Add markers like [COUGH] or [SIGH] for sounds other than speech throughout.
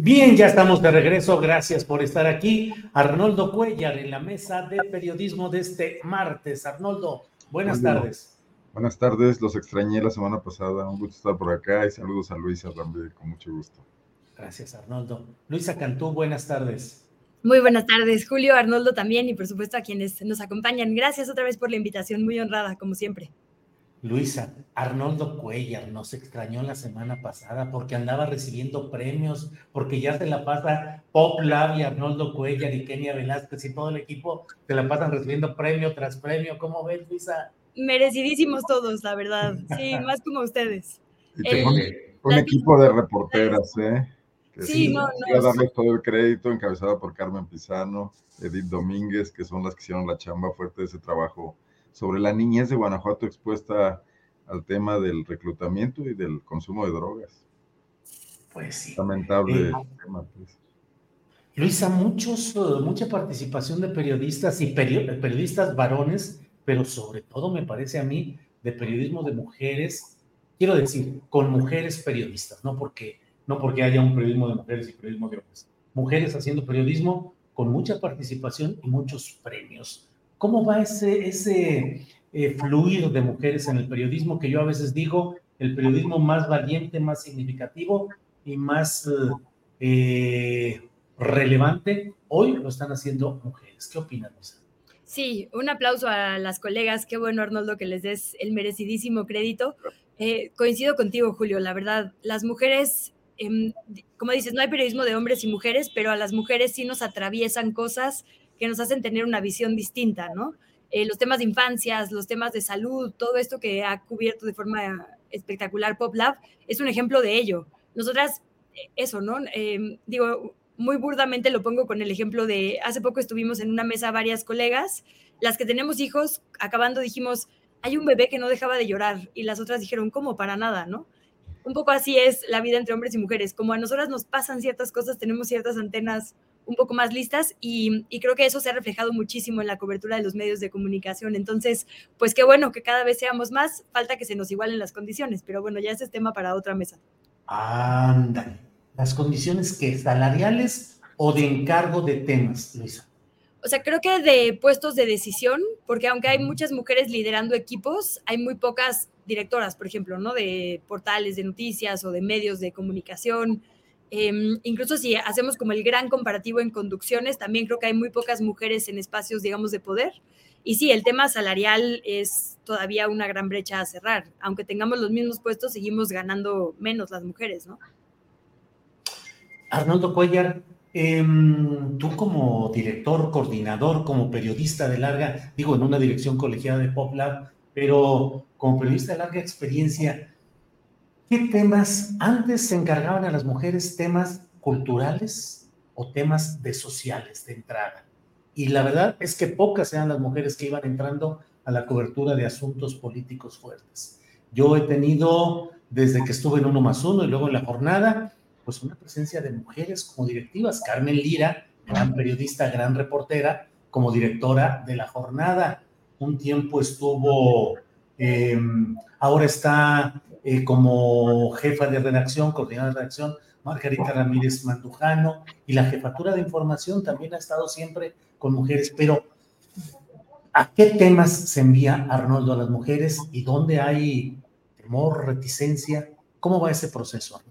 Bien, ya estamos de regreso. Gracias por estar aquí. Arnoldo Cuellar en la mesa de periodismo de este martes. Arnoldo, buenas Bueno, tardes. Buenas tardes, los extrañé la semana pasada. Un gusto estar por acá y saludos a Luisa también, con mucho gusto. Gracias, Arnoldo. Luisa Cantú, buenas tardes. Muy buenas tardes, Julio, Arnoldo también y por supuesto a quienes nos acompañan. Gracias otra vez por la invitación, muy honrada, como siempre. Luisa, Arnoldo Cuellar nos extrañó la semana pasada porque andaba recibiendo premios, porque ya se la pasa Pop Lab y Arnoldo Cuellar y Kenia Velázquez y todo el equipo se la pasan recibiendo premio tras premio. ¿Cómo ves, Luisa? Merecidísimos todos, la verdad. Sí, [LAUGHS] más como ustedes. El- pone un la- equipo de reporteras, ¿eh? Que Sí, no, no, Voy a sí. darles todo el crédito, encabezada por Carmen Pizano, Edith Domínguez, que son las que hicieron la chamba fuerte de ese trabajo sobre la niñez de Guanajuato expuesta al tema del reclutamiento y del consumo de drogas. Pues sí. Lamentable Eh, tema, pues. Luisa, muchos, eh, mucha participación de periodistas y perio- periodistas varones, pero sobre todo me parece a mí de periodismo de mujeres, quiero decir, con mujeres periodistas, no porque, no porque haya un periodismo de mujeres y periodismo de hombres. Mujeres haciendo periodismo con mucha participación y muchos premios. ¿Cómo va ese, ese eh, fluir de mujeres en el periodismo que yo a veces digo, el periodismo más valiente, más significativo y más... eh, relevante, hoy lo están haciendo mujeres. ¿Qué opinas, Luisa? Sí, un aplauso a las colegas. Qué bueno, Arnoldo, que les des el merecidísimo crédito. Eh, coincido contigo, Julio. La verdad, las mujeres, em, como dices, no hay periodismo de hombres y mujeres, pero a las mujeres sí nos atraviesan cosas que nos hacen tener una visión distinta, ¿no? Eh, los temas de infancias, los temas de salud, todo esto que ha cubierto de forma espectacular Pop Lab, es un ejemplo de ello. Nosotras, eh, eso, ¿no? Em, digo, muy burdamente lo pongo con el ejemplo de, hace poco estuvimos en una mesa varias colegas, las que tenemos hijos, acabando dijimos, hay un bebé que no dejaba de llorar y las otras dijeron, ¿cómo? Para nada, ¿no? Un poco así es la vida entre hombres y mujeres, como a nosotras nos pasan ciertas cosas, tenemos ciertas antenas un poco más listas y, y creo que eso se ha reflejado muchísimo en la cobertura de los medios de comunicación. Entonces, pues qué bueno que cada vez seamos más, falta que se nos igualen las condiciones, pero bueno, ya ese es tema para otra mesa. Ándale. Las condiciones que salariales o de encargo de temas, Luisa. O sea, creo que de puestos de decisión, porque aunque hay muchas mujeres liderando equipos, hay muy pocas directoras, por ejemplo, ¿no? De portales de noticias o de medios de comunicación. Eh, incluso si hacemos como el gran comparativo en conducciones, también creo que hay muy pocas mujeres en espacios, digamos, de poder. Y sí, el tema salarial es todavía una gran brecha a cerrar. Aunque tengamos los mismos puestos, seguimos ganando menos las mujeres, ¿no? Arnoldo Cuellar, em, tú como director, coordinador, como periodista de larga, digo, en una dirección colegiada de Pop Lab, pero como periodista de larga experiencia, ¿qué temas antes se encargaban a las mujeres temas culturales o temas de sociales de entrada? Y la verdad es que pocas eran las mujeres que iban entrando a la cobertura de asuntos políticos fuertes. Yo he tenido, desde que estuve en Uno más Uno y luego en la jornada, pues una presencia de mujeres como directivas. Carmen Lira, gran periodista, gran reportera, como directora de la jornada. Un tiempo estuvo, eh, ahora está eh, como jefa de redacción, coordinadora de redacción, Margarita Ramírez Mandujano, y la jefatura de información también ha estado siempre con mujeres, pero ¿a qué temas se envía Arnoldo a las mujeres y dónde hay temor, reticencia? ¿Cómo va ese proceso?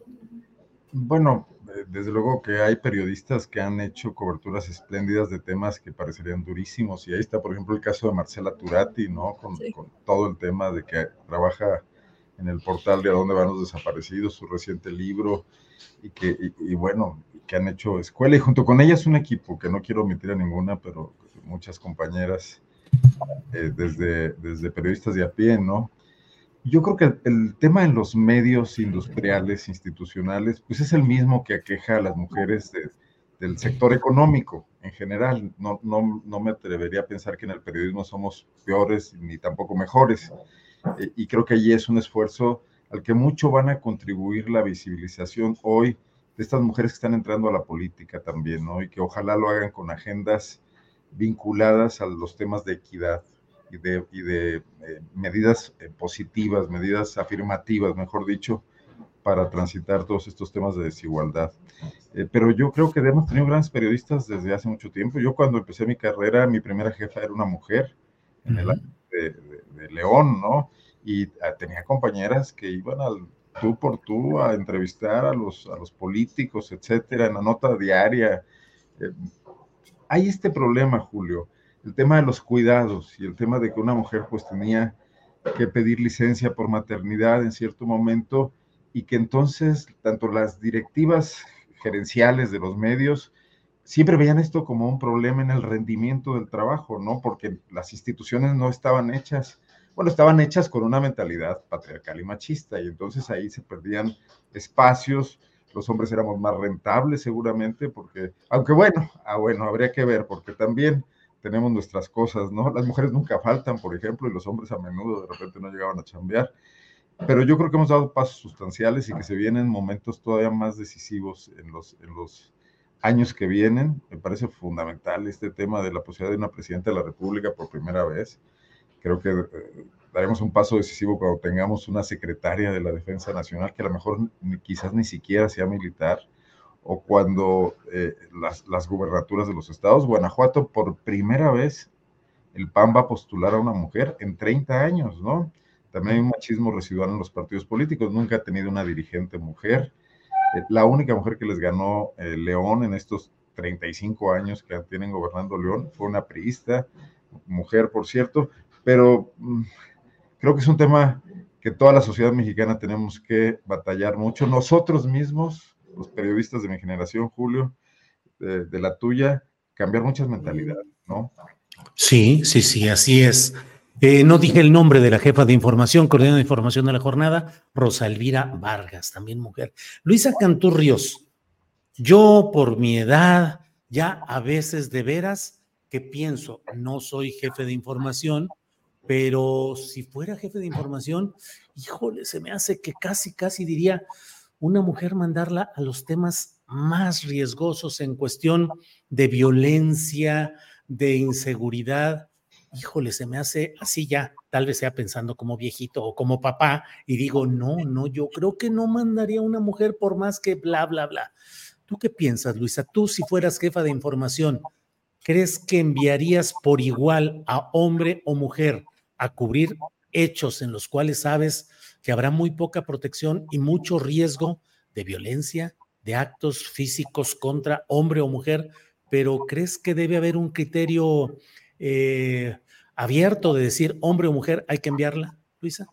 Bueno, eh, desde luego que hay periodistas que han hecho coberturas espléndidas de temas que parecerían durísimos. Y ahí está, por ejemplo, el caso de Marcela Turati, ¿no? Con, todo el tema de que trabaja en el portal de A dónde van los desaparecidos, su reciente libro, y que, y, bueno, que han hecho escuela. Y junto con ellas un equipo, que no quiero omitir a ninguna, pero muchas compañeras, eh, desde, desde periodistas de a pie, ¿no? yo creo que el, tema en los medios industriales, institucionales, pues es el mismo que aqueja a las mujeres del sector económico en general. No, no, no, me atrevería a pensar que en el periodismo somos peores ni tampoco mejores. Eh, y creo que allí es un esfuerzo al que mucho van a contribuir la visibilización hoy de estas mujeres que están entrando a la política también, ¿no? Y que ojalá lo hagan con agendas vinculadas a los temas de equidad, y de, eh, medidas eh, positivas, medidas afirmativas, mejor dicho, para transitar todos estos temas de desigualdad. Eh, pero yo creo que hemos tenido grandes periodistas desde hace mucho tiempo. Yo cuando empecé mi carrera, mi primera jefa era una mujer en el año de, León, ¿no? Y ah, tenía compañeras que iban al tú por tú a entrevistar a los, a los políticos, etcétera, en la nota diaria. hay este problema, Julio el tema de los cuidados y el tema de que una mujer pues tenía que pedir licencia por maternidad en cierto momento y que entonces tanto las directivas gerenciales de los medios siempre veían esto como un problema en el rendimiento del trabajo, ¿no? Porque las instituciones no estaban hechas, bueno, estaban hechas con una mentalidad patriarcal y machista y entonces ahí se perdían espacios, los hombres éramos más rentables seguramente porque, aunque bueno, ah, bueno, habría que ver porque también tenemos nuestras cosas, ¿no? Las mujeres nunca faltan, por ejemplo, y los hombres a menudo de repente no llegaban a chambear. Pero yo creo que hemos dado pasos sustanciales y que se vienen momentos todavía más decisivos en los, en los años que vienen. Me parece fundamental este tema de la posibilidad de una presidenta de la República por primera vez. Creo que eh, daremos un paso decisivo cuando tengamos una secretaria de la Defensa Nacional que a lo mejor quizás ni siquiera sea militar o cuando eh, las, las, gubernaturas de los estados, Guanajuato por primera vez el PAN va a postular a una mujer en 30 años, ¿no? También hay un machismo residual en los partidos políticos, nunca ha tenido una dirigente mujer. Eh, la única mujer que les ganó eh, León en estos 35 años que tienen gobernando León fue una priista, mujer por cierto, pero mm, creo que es un tema que toda la sociedad mexicana tenemos que batallar mucho. Nosotros mismos, los periodistas de mi generación, Julio, de, la tuya, cambiar muchas mentalidades, ¿no? Sí, sí, sí, así es. Eh, no dije el nombre de la jefa de información, coordinadora de información de la jornada, Rosa Elvira Vargas, también mujer. Luisa Canturrios, yo por mi edad, ya a veces de veras que pienso, no soy jefe de información, pero si fuera jefe de información, híjole, se me hace que casi, casi diría, una mujer mandarla a los temas más riesgosos en cuestión de violencia, de inseguridad. Híjole, se me hace así ya, tal vez sea pensando como viejito o como papá, y digo, no, no, yo creo que no mandaría a una mujer por más que bla, bla, bla. ¿Tú qué piensas, Luisa? Tú si fueras jefa de información, ¿crees que enviarías por igual a hombre o mujer a cubrir hechos en los cuales sabes que habrá muy poca protección y mucho riesgo de violencia, de actos físicos contra hombre o mujer, pero ¿crees que debe haber un criterio eh, abierto de decir hombre o mujer hay que enviarla, Luisa?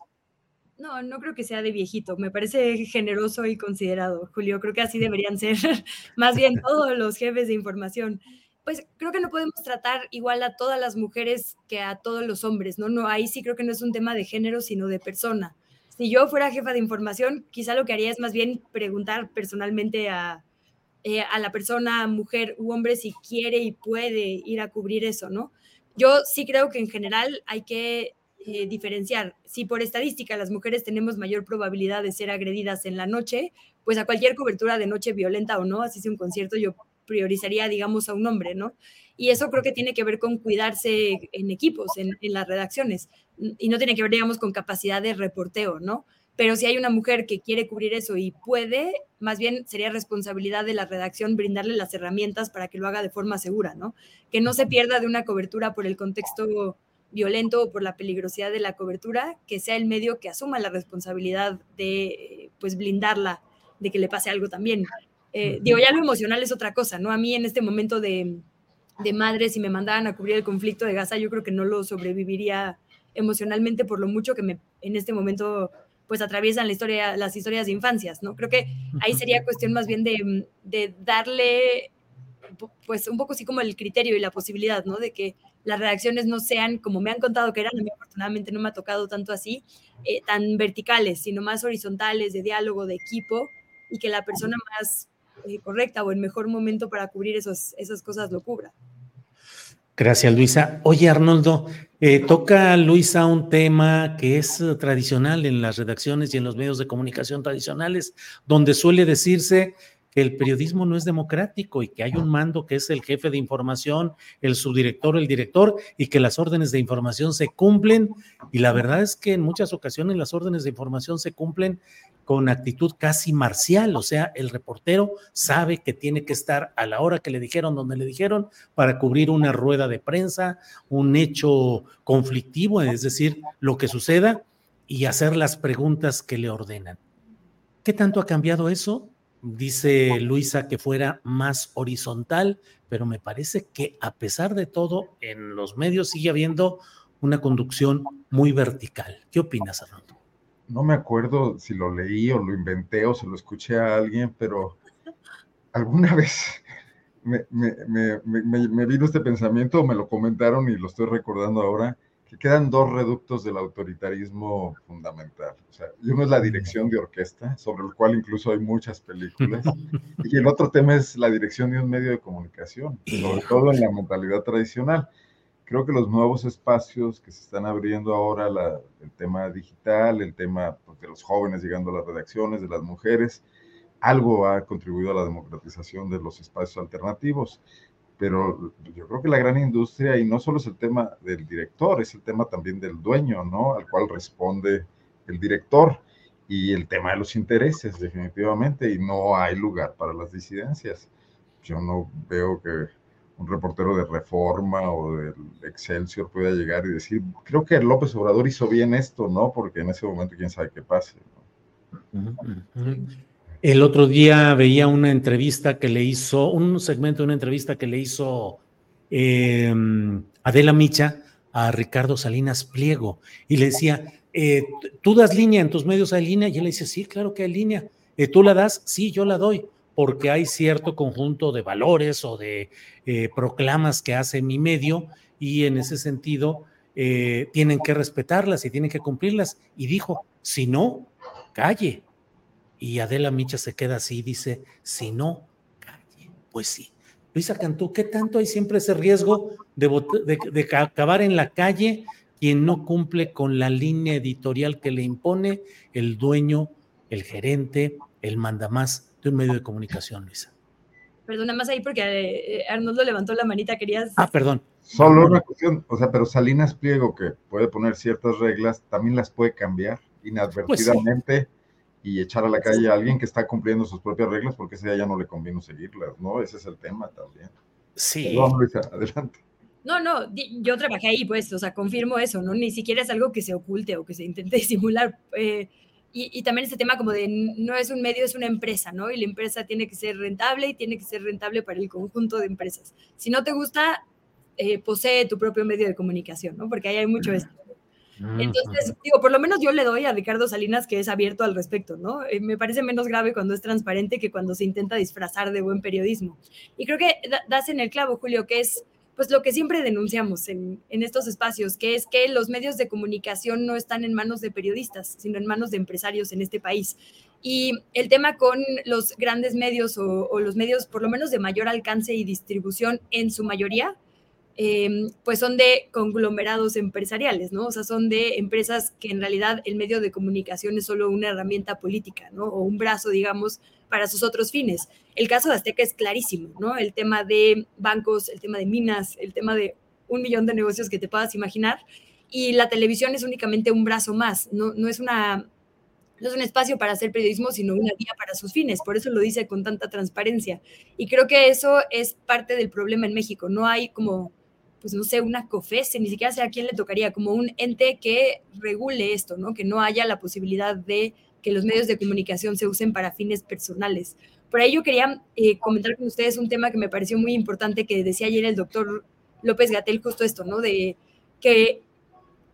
No, no creo que sea de viejito. Me parece generoso y considerado, Julio. Creo que así deberían ser [LAUGHS] más bien todos los jefes de información. Pues creo que no podemos tratar igual a todas las mujeres que a todos los hombres, ¿no? No, ahí sí creo que no es un tema de género, sino de persona si yo fuera jefa de información, quizá lo que haría es más bien preguntar personalmente a, eh, a la persona, mujer u hombre, si quiere y puede ir a cubrir eso, ¿no? Yo sí creo que en general hay que eh, diferenciar. Si por estadística las mujeres tenemos mayor probabilidad de ser agredidas en la noche, pues a cualquier cobertura de noche violenta o no, así sea un concierto, yo priorizaría, digamos, a un hombre, ¿no? Y eso creo que tiene que ver con cuidarse en equipos, en, las redacciones, y no tiene que ver, digamos, con capacidad de reporteo, ¿no? pero si hay una mujer que quiere cubrir eso y puede, más bien sería responsabilidad de la redacción brindarle las herramientas para que lo haga de forma segura, ¿no? Que no se pierda de una cobertura por el contexto violento o por la peligrosidad de la cobertura, que sea el medio que asuma la responsabilidad de, pues, blindarla, de que le pase algo también. Eh, digo, ya lo emocional es otra cosa, ¿no? A mí en este momento de, de madre, si me mandaran a cubrir el conflicto de Gaza, yo creo que no lo sobreviviría emocionalmente por lo mucho que me, en este momento pues atraviesan la historia, las historias de infancias, ¿no? Creo que ahí sería cuestión más bien de, de, darle, pues un poco así como el criterio y la posibilidad, ¿no? De que las redacciones no sean, como me han contado que eran, a mí afortunadamente no me ha tocado tanto así, eh, tan verticales, sino más horizontales, de diálogo, de equipo, y que la persona más eh, correcta o el mejor momento para cubrir esos, esas cosas lo cubra. Gracias, Luisa. Oye, Arnoldo, eh, toca Luisa un tema que es tradicional en las redacciones y en los medios de comunicación tradicionales, donde suele decirse que el periodismo no es democrático y que hay un mando que es el jefe de información, el subdirector, el director, y que las órdenes de información se cumplen. Y la verdad es que en muchas ocasiones las órdenes de información se cumplen con actitud casi marcial, o sea, el reportero sabe que tiene que estar a la hora que le dijeron, donde le dijeron, para cubrir una rueda de prensa, un hecho conflictivo, es decir, lo que suceda y hacer las preguntas que le ordenan. ¿Qué tanto ha cambiado eso? Dice Luisa que fuera más horizontal, pero me parece que a pesar de todo, en los medios sigue habiendo una conducción muy vertical. ¿Qué opinas, Arnoldo? no me acuerdo si lo leí o lo inventé o se lo escuché a alguien, pero alguna [LAUGHS] vez me, vino este pensamiento, me lo comentaron y lo estoy recordando ahora, que quedan dos reductos del autoritarismo fundamental. O sea, uno es la dirección de orquesta, sobre el cual incluso hay muchas películas, [LAUGHS] y el otro tema es la dirección de un medio de comunicación, sobre todo en la mentalidad tradicional creo que los nuevos espacios que se están abriendo ahora, el tema digital, el tema pues, de los jóvenes llegando a las redacciones, de las mujeres, algo ha contribuido a la democratización de los espacios alternativos. Pero yo creo que la gran industria, y no solo es el tema del director, es el tema también del dueño, ¿no? Al cual responde el director y el tema de los intereses, definitivamente, y no hay lugar para las disidencias. Yo no veo que un reportero de Reforma o del Excelsior pueda llegar y decir, creo que López Obrador hizo bien esto, ¿no? Porque en ese momento quién sabe qué pase. El otro día veía una entrevista que le hizo, un segmento de una entrevista que le hizo em, Adela Micha a Ricardo Salinas Pliego y le decía, eh, ¿tú das línea en tus medios hay línea? Y él le dice, sí, claro que hay línea. Eh, ¿Tú la das? Sí, yo la doy porque hay cierto conjunto de valores o de eh, proclamas que hace mi medio y en ese sentido tienen que respetarlas y tienen que cumplirlas. Y dijo, si no, calle. Y Adela Micha se queda así, dice, si no, calle. Pues sí. Luisa Cantú, ¿qué tanto hay siempre ese riesgo de, de acabar en la calle quien no cumple con la línea editorial que le impone el dueño, el gerente, el mandamás un medio de comunicación, Luisa. Perdona más ahí porque eh, Arnoldo levantó la manita, querías... Ah, perdón. Solo una cuestión, o sea, pero Salinas Pliego, que puede poner ciertas reglas, también las puede cambiar inadvertidamente y echar a la calle a alguien que está cumpliendo sus propias reglas porque ese ya no le conviene seguirlas, ¿no? Ese es el tema también. Sí. Luisa, adelante. No, no, yo trabajé ahí, pues, o sea, confirmo eso, ¿no? Ni siquiera es algo que se oculte o que se intente [LAUGHS] disimular. Eh, y, también este tema como de no es un medio, es una empresa, ¿no? Y la empresa tiene que ser rentable y tiene que ser rentable para el conjunto de empresas. Si no te gusta, eh, posee tu propio medio de comunicación, ¿no? Porque ahí hay mucho esto. Entonces, digo, por lo menos yo le doy a Ricardo Salinas que es abierto al respecto, ¿no? Eh, me parece menos grave cuando es transparente que cuando se intenta disfrazar de buen periodismo. Y creo que das en el clavo, Julio, que es pues lo que siempre denunciamos en, estos espacios, que es que los medios de comunicación no están en manos de periodistas, sino en manos de empresarios en este país. Y el tema con los grandes medios o, los medios por lo menos de mayor alcance y distribución en su mayoría, em, pues son de conglomerados empresariales, ¿no? O sea, son de empresas que en realidad el medio de comunicación es solo una herramienta política, ¿no? O un brazo, digamos, para sus otros fines. El caso de Azteca es clarísimo, ¿no? El tema de bancos, el tema de minas, el tema de un millón de negocios que te puedas imaginar. Y la televisión es únicamente un brazo más, no, no es una no es un espacio para hacer periodismo, sino una guía para sus fines. Por eso lo dice con tanta transparencia. Y creo que eso es parte del problema en México. No hay como, pues no sé, una COFESE, ni siquiera sé a quién le tocaría, como un ente que regule esto, ¿no? Que no haya la posibilidad de que los medios de comunicación se usen para fines personales. Por ahí yo quería eh, comentar con ustedes un tema que me pareció muy importante que decía ayer el doctor López Gatel, justo esto, ¿no? De que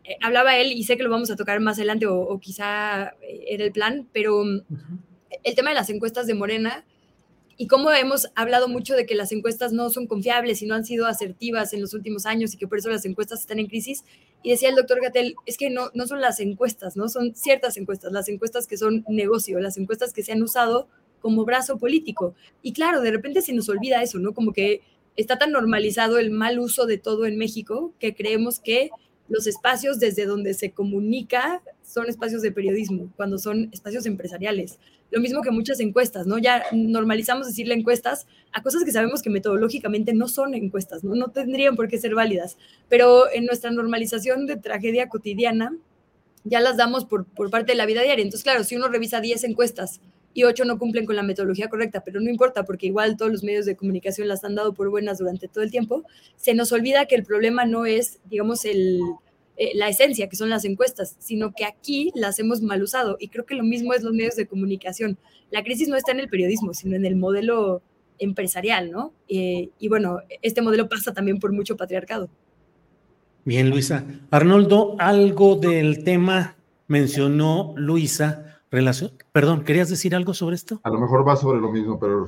eh, hablaba él, y sé que lo vamos a tocar más adelante, o, quizá eh, era el plan, pero el tema de las encuestas de Morena y cómo hemos hablado mucho de que las encuestas no son confiables y no han sido asertivas en los últimos años y que por eso las encuestas están en crisis. Y decía el doctor Gatel, es que no, no son las encuestas, no son ciertas encuestas, las encuestas que son negocio, las encuestas que se han usado como brazo político. Y claro, de repente se nos olvida eso, ¿no? Como que está tan normalizado el mal uso de todo en México que creemos que los espacios desde donde se comunica son espacios de periodismo, cuando son espacios empresariales. Lo mismo que muchas encuestas, ¿no? Ya normalizamos decirle encuestas a cosas que sabemos que metodológicamente no son encuestas, ¿no? No tendrían por qué ser válidas, pero en nuestra normalización de tragedia cotidiana ya las damos por, por parte de la vida diaria. Entonces, claro, si uno revisa 10 encuestas y 8 no cumplen con la metodología correcta, pero no importa porque igual todos los medios de comunicación las han dado por buenas durante todo el tiempo, se nos olvida que el problema no es, digamos, el, eh, la esencia, que son las encuestas, sino que aquí las hemos mal usado. Y creo que lo mismo es los medios de comunicación. La crisis no está en el periodismo, sino en el modelo empresarial, ¿no? Eh, y bueno, este modelo pasa también por mucho patriarcado. Bien, Luisa. Arnoldo, algo del tema mencionó Luisa Relación, perdón, ¿querías decir algo sobre esto? A lo mejor va sobre lo mismo, pero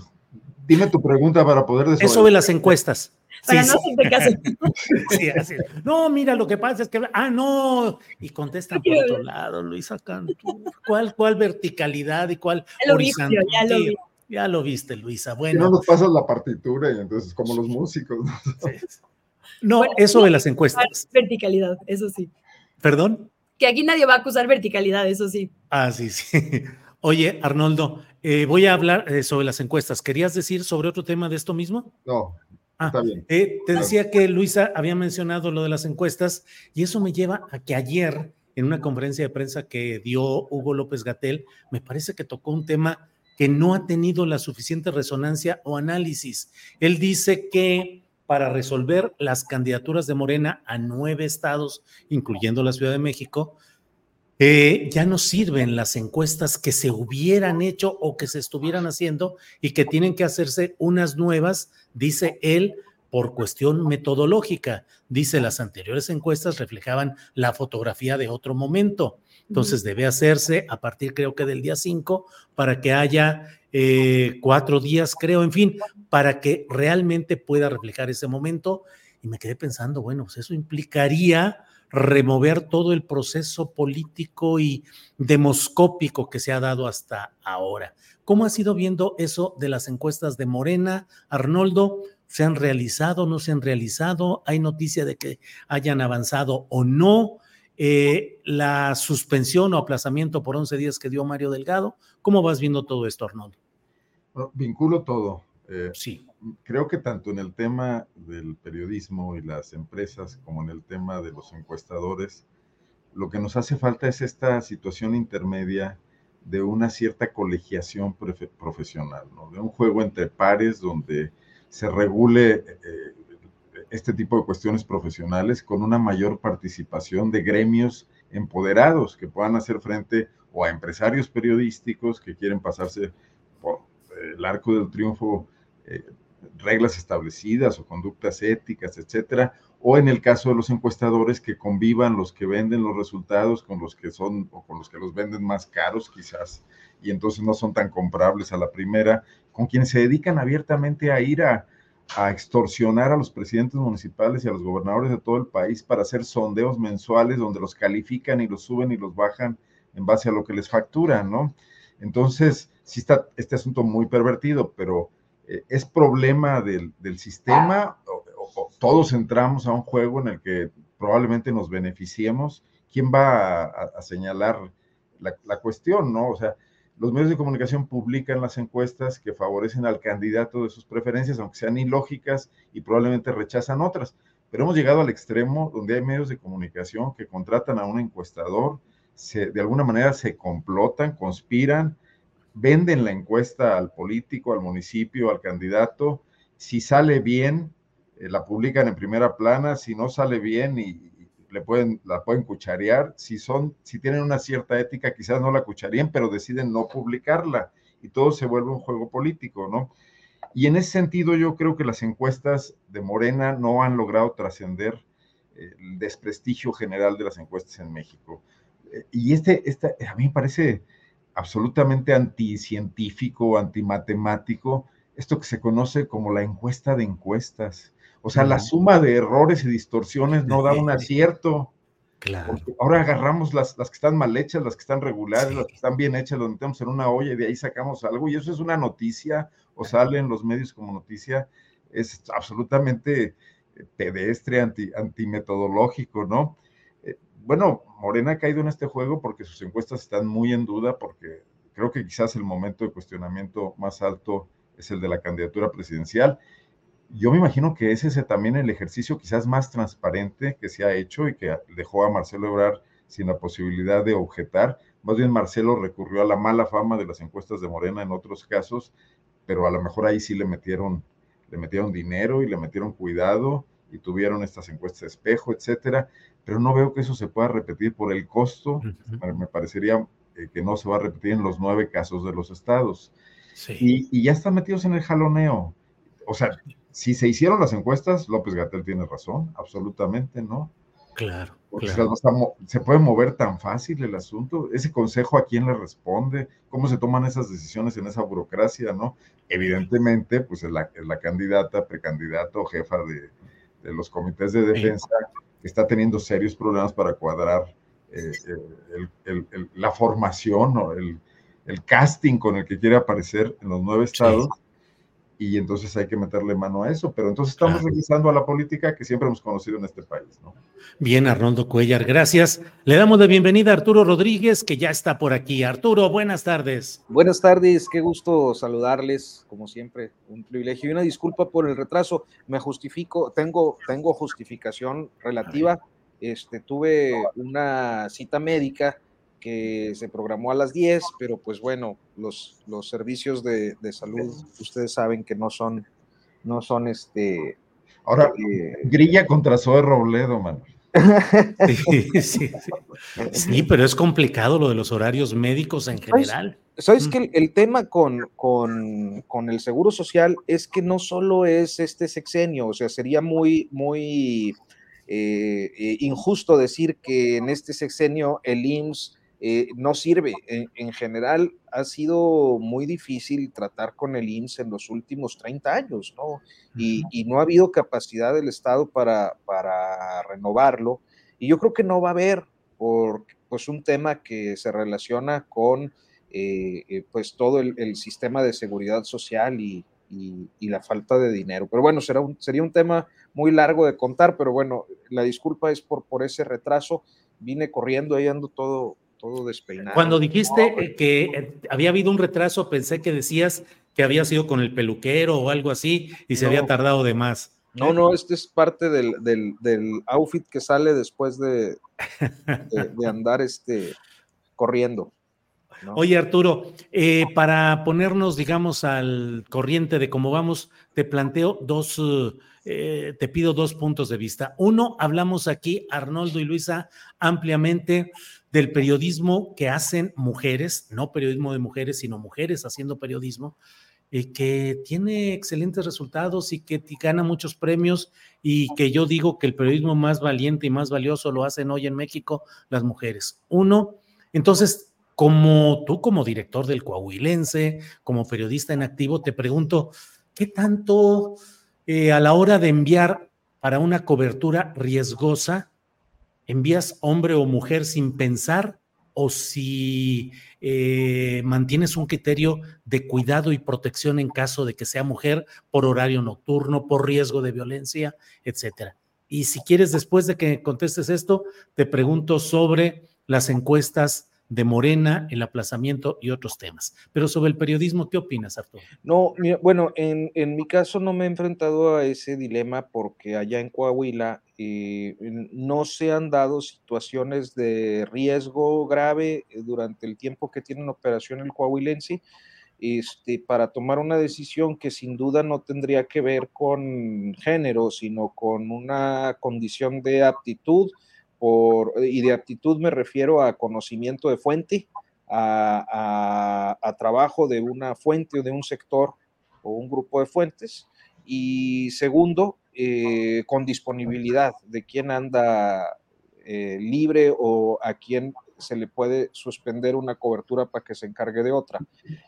dime tu pregunta para poder Es sobre las encuestas. Para no sí. caso. [LAUGHS] sí, así. No, mira, lo que pasa es que. Ah, no. Y contestan por otro [LAUGHS] lado, Luisa Cantu. ¿Cuál, cuál verticalidad y cuál horizontal? Ya lo, ya lo viste, Luisa. Bueno. no nos pasas la partitura y entonces, como los músicos. No, eso de las encuestas. Verticalidad, eso sí. ¿Perdón? que aquí nadie va a acusar verticalidad, eso sí. Ah, sí, sí. [LAUGHS] Oye, Arnoldo, eh, voy a hablar eh, sobre las encuestas. ¿Querías decir sobre otro tema de esto mismo? No. Ah, está bien. Eh, te decía que Luisa había mencionado lo de las encuestas y eso me lleva a que ayer en una conferencia de prensa que dio Hugo López Gatel, me parece que tocó un tema que no ha tenido la suficiente resonancia o análisis. Él dice que para resolver las candidaturas de Morena a nueve estados, incluyendo la Ciudad de México, eh, ya no sirven las encuestas que se hubieran hecho o que se estuvieran haciendo y que tienen que hacerse unas nuevas, dice él, por cuestión metodológica. Dice, las anteriores encuestas reflejaban la fotografía de otro momento. Entonces debe hacerse a partir creo que del día 5 para que haya eh, cuatro días, creo, en fin, para que realmente pueda reflejar ese momento. Y me quedé pensando, bueno, pues eso implicaría remover todo el proceso político y demoscópico que se ha dado hasta ahora. ¿Cómo has ido viendo eso de las encuestas de Morena, Arnoldo? ¿Se han realizado, no se han realizado? ¿Hay noticia de que hayan avanzado o no? Eh, la suspensión o aplazamiento por 11 días que dio Mario Delgado. ¿Cómo vas viendo todo esto, Arnoldo? vinculo todo. Eh, sí. Creo que tanto en el tema del periodismo y las empresas como en el tema de los encuestadores, lo que nos hace falta es esta situación intermedia de una cierta colegiación profesional, ¿no? de un juego entre pares donde se regule eh, este tipo de cuestiones profesionales con una mayor participación de gremios empoderados que puedan hacer frente o a empresarios periodísticos que quieren pasarse por el arco del triunfo, eh, reglas establecidas o conductas éticas, etcétera, o en el caso de los encuestadores que convivan los que venden los resultados con los que son o con los que los venden más caros quizás y entonces no son tan comprables a la primera, con quienes se dedican abiertamente a ir a, a extorsionar a los presidentes municipales y a los gobernadores de todo el país para hacer sondeos mensuales donde los califican y los suben y los bajan en base a lo que les facturan, ¿no? Entonces, sí está este asunto muy pervertido, pero es problema del, sistema, o, todos entramos a un juego en el que probablemente nos beneficiemos. ¿Quién va a, señalar la, la, cuestión, no? O sea, los medios de comunicación publican las encuestas que favorecen al candidato de sus preferencias, aunque sean ilógicas y probablemente rechazan otras. Pero hemos llegado al extremo donde hay medios de comunicación que contratan a un encuestador se, de alguna manera se complotan, conspiran, venden la encuesta al político, al municipio, al candidato. Si sale bien, eh, la publican en primera plana, si no sale bien y, le pueden, la pueden cucharear, si son, si tienen una cierta ética, quizás no la cucharían, pero deciden no publicarla y todo se vuelve un juego político, ¿no? Y en ese sentido yo creo que las encuestas de Morena no han logrado trascender eh, el desprestigio general de las encuestas en México. Eh, y este, a mí me parece absolutamente anticientífico, antimatemático, esto que se conoce como la encuesta de encuestas. O sea, la suma de errores y distorsiones no da un [LAUGHS] acierto. Claro. ahora agarramos las, las, que están mal hechas, las que están regulares, las que están bien hechas, las metemos en una olla y de ahí sacamos algo. Y eso es una noticia, o sale en los medios como noticia, es absolutamente eh, pedestre, anti, antimetodológico, ¿no? Bueno, Morena ha caído en este juego porque sus encuestas están muy en duda, porque creo que quizás el momento de cuestionamiento más alto es el de la candidatura presidencial yo me imagino que ese es también el ejercicio quizás más transparente que se ha hecho y que dejó a Marcelo Ebrard sin la posibilidad de objetar. Más bien Marcelo recurrió a la mala fama de las encuestas de Morena en otros casos, pero a lo mejor ahí sí le metieron, le metieron dinero y le metieron cuidado y tuvieron estas encuestas de espejo, etcétera. Pero no veo que eso se pueda repetir por el costo. Me parecería eh, que no se va a repetir en los nueve casos de los estados. Y, y ya están metidos en el jaloneo. O sea, si se hicieron las encuestas, López Gatel tiene razón, absolutamente, ¿no? Claro. Porque Se, puede mover tan fácil el asunto. Ese consejo a quién le responde, cómo se toman esas decisiones en esa burocracia, ¿no? Evidentemente, pues es la, la candidata, precandidato, jefa de, los comités de defensa, que está teniendo serios problemas para cuadrar eh, eh, la formación o el, casting con el que quiere aparecer en los nueve estados y entonces hay que meterle mano a eso. Pero entonces estamos regresando a la política que siempre hemos conocido en este país, ¿no? Bien, Arnoldo Cuellar, gracias. Le damos la bienvenida a Arturo Rodríguez, que ya está por aquí. Arturo, buenas tardes. Buenas tardes, qué gusto saludarles, como siempre, un privilegio y una disculpa por el retraso. Me justifico, tengo, tengo justificación relativa. Este, tuve una cita médica que se programó a las 10, pero pues bueno, los, los servicios de, salud, ustedes saben que no son, no son este... Ahora, eh, grilla contra Zoe Robledo, Manuel. Sí, sí, sí. pero es complicado lo de los horarios médicos en general. ¿Sabes, mm. que el, tema con, con, el Seguro Social es que no solo es este sexenio, o sea, sería muy, muy eh, eh, injusto decir que en este sexenio el IMSS eh, no sirve. En, general ha sido muy difícil tratar con el IMSS en los últimos 30 años, ¿no? Y, no ha habido capacidad del Estado para, para, renovarlo. Y yo creo que no va a haber, por pues, un tema que se relaciona con eh, eh, pues todo el, sistema de seguridad social y, la falta de dinero. Pero bueno, será un, sería un tema muy largo de contar, pero bueno, la disculpa es por, por ese retraso. Vine corriendo, ahí ando todo, todo despeinado. Cuando dijiste eh, que eh, había habido un retraso, pensé que decías que había sido con el peluquero o algo así y se había tardado de más. No, no, este es parte del, outfit que sale después de, de, andar este, corriendo. Oye, Arturo, eh, para ponernos, digamos, al corriente de cómo vamos, te planteo dos, te pido dos puntos de vista. Uno, hablamos aquí, Arnoldo y Luisa, ampliamente del periodismo que hacen mujeres, no periodismo de mujeres, sino mujeres haciendo periodismo, eh, que tiene excelentes resultados y que gana muchos premios y que yo digo que el periodismo más valiente y más valioso lo hacen hoy en México las mujeres. Uno, entonces, como tú como director del Coahuilense, como periodista en activo, te pregunto, ¿qué tanto eh, a la hora de enviar para una cobertura riesgosa, envías hombre o mujer sin pensar o si eh, mantienes un criterio de cuidado y protección en caso de que sea mujer por horario nocturno, por riesgo de violencia, etcétera. Y si quieres, después de que contestes esto, te pregunto sobre las encuestas de Morena, el aplazamiento y otros temas. Pero sobre el periodismo, ¿qué opinas, Arturo? No, bueno, en, en mi caso no me he enfrentado a ese dilema porque allá en Coahuila eh, no se han dado situaciones de riesgo grave eh, durante el tiempo que tiene operación el coahuilense este, para tomar una decisión que sin duda no tendría que ver con género, sino con una condición de aptitud, y de aptitud me refiero a conocimiento de fuente, a, trabajo de una fuente o de un sector o un grupo de fuentes, y segundo, eh, con disponibilidad de quién anda eh, libre o a quién se le puede suspender una cobertura para que se encargue de otra,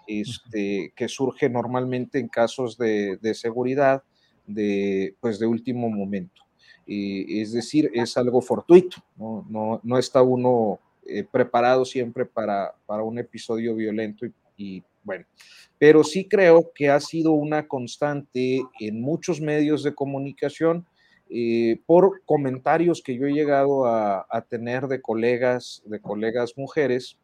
este, que surge normalmente en casos de, seguridad de, pues de último momento. Es decir, es algo fortuito, no, no, está uno eh, preparado siempre para, para, un episodio violento y, bueno, pero sí creo que ha sido una constante en muchos medios de comunicación eh, por comentarios que yo he llegado a, tener de colegas, de colegas mujeres,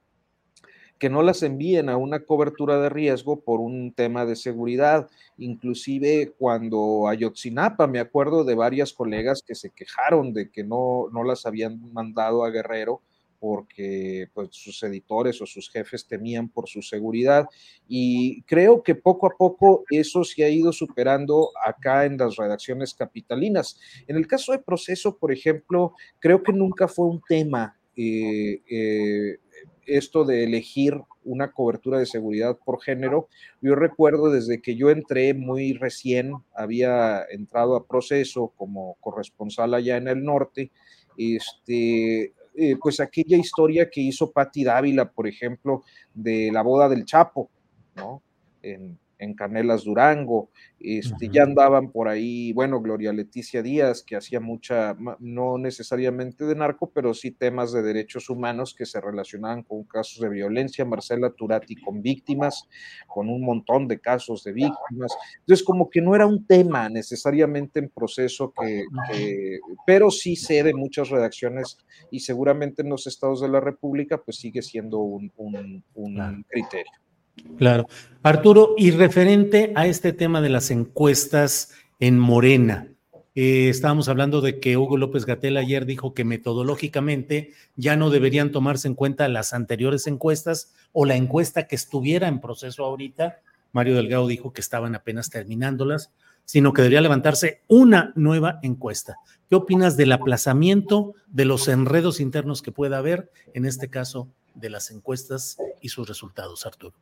que no las envíen a una cobertura de riesgo por un tema de seguridad. Inclusive cuando Ayotzinapa, me acuerdo de varias colegas que se quejaron de que no, no las habían mandado a Guerrero porque pues, sus editores o sus jefes temían por su seguridad. Y creo que poco a poco eso se ha ido superando acá en las redacciones capitalinas. En el caso de proceso, por ejemplo, creo que nunca fue un tema eh, eh, esto de elegir una cobertura de seguridad por género. Yo recuerdo desde que yo entré muy recién, había entrado a proceso como corresponsal allá en el norte, este, eh, pues aquella historia que hizo Patti Dávila, por ejemplo, de la boda del Chapo, ¿no? En Canelas Durango, este, ya andaban por ahí, bueno, Gloria Leticia Díaz, que hacía mucha, no necesariamente de narco, pero sí temas de derechos humanos que se relacionaban con casos de violencia, Marcela Turati con víctimas, con un montón de casos de víctimas. Entonces, como que no era un tema necesariamente en proceso que, pero sí sé de muchas redacciones y seguramente en los estados de la República, pues sigue siendo un, un criterio. Claro. Arturo, y referente a este tema de las encuestas en Morena, eh, estábamos hablando de que Hugo López Gatel ayer dijo que metodológicamente ya no deberían tomarse en cuenta las anteriores encuestas o la encuesta que estuviera en proceso ahorita. Mario Delgado dijo que estaban apenas terminándolas, sino que debería levantarse una nueva encuesta. ¿Qué opinas del aplazamiento, de los enredos internos que pueda haber, en este caso, de las encuestas y sus resultados, Arturo?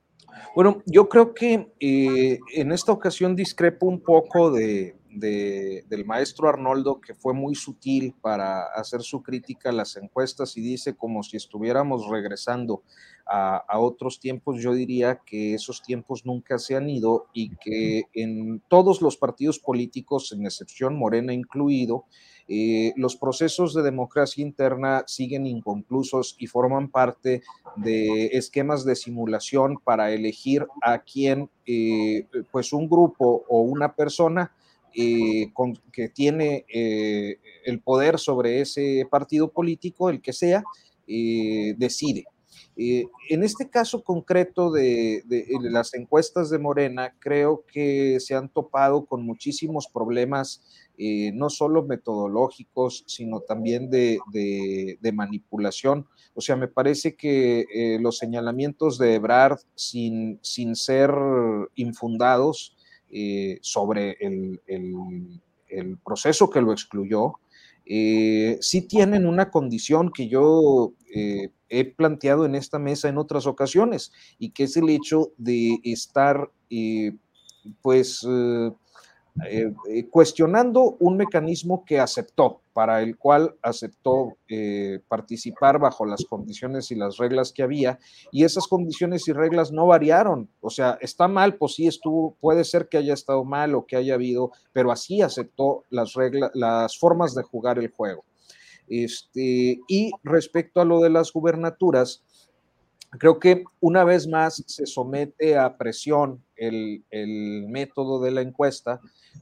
Bueno, yo creo que eh, en esta ocasión discrepo un poco de, del maestro Arnoldo, que fue muy sutil para hacer su crítica a las encuestas y dice como si estuviéramos regresando a, a, otros tiempos, yo diría que esos tiempos nunca se han ido y que en todos los partidos políticos, en excepción Morena incluido, eh, los procesos de democracia interna siguen inconclusos y forman parte de esquemas de simulación para elegir a quien, eh, pues un grupo o una persona eh, que tiene el poder sobre ese partido político, el que sea, decide. En este caso concreto de, las encuestas de Morena, creo que se han topado con muchísimos problemas eh, no solo metodológicos, sino también de, manipulación. O sea, me parece que eh, los señalamientos de Ebrard, sin, ser infundados eh, sobre el, proceso que lo excluyó, sí tienen una condición que yo he planteado en esta mesa en otras ocasiones, y que es el hecho de estar, pues, eh, eh, cuestionando un mecanismo que aceptó, para el cual aceptó eh, participar bajo las condiciones y las reglas que había, y esas condiciones y reglas no variaron. O sea, está mal, pues sí estuvo, puede ser que haya estado mal o que haya habido, pero así aceptó las reglas, las formas de jugar el juego. Este, y respecto a lo de las gubernaturas, Creo que una vez más se somete a presión el, método de la encuesta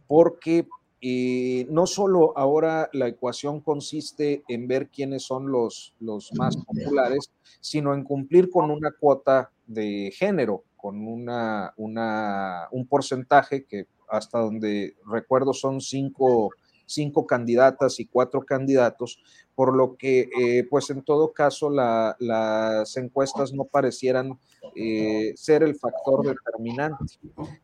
porque y no solo ahora la ecuación consiste en ver quiénes son los, los más populares, sino en cumplir con una cuota de género, con una, una, un porcentaje que hasta donde recuerdo son cinco, cinco candidatas y cuatro candidatos, por lo que, eh, pues en todo caso, las encuestas no parecieran eh, ser el factor determinante.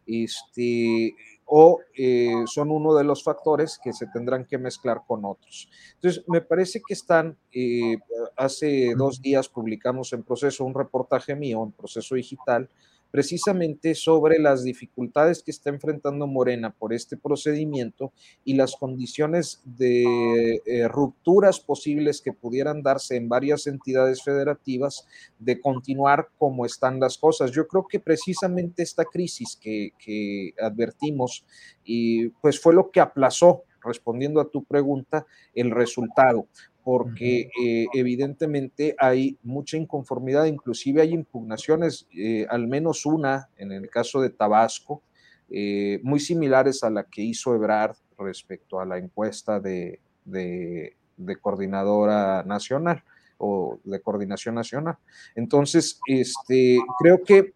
Este, o eh, son uno de los factores que se tendrán que mezclar con otros. Entonces, me parece que están, eh, hace dos días publicamos en proceso un reportaje mío, en proceso digital, precisamente sobre las dificultades que está enfrentando Morena por este procedimiento y las condiciones de eh, rupturas posibles que pudieran darse en varias entidades federativas de continuar como están las cosas. Yo creo que precisamente esta crisis que, que advertimos y pues fue lo que aplazó respondiendo a tu pregunta, el resultado porque eh, evidentemente hay mucha inconformidad, inclusive hay impugnaciones, eh, al menos una en el caso de Tabasco, eh, muy similares a la que hizo Ebrard respecto a la encuesta de, de, coordinadora nacional o de coordinación nacional. Entonces, este, creo que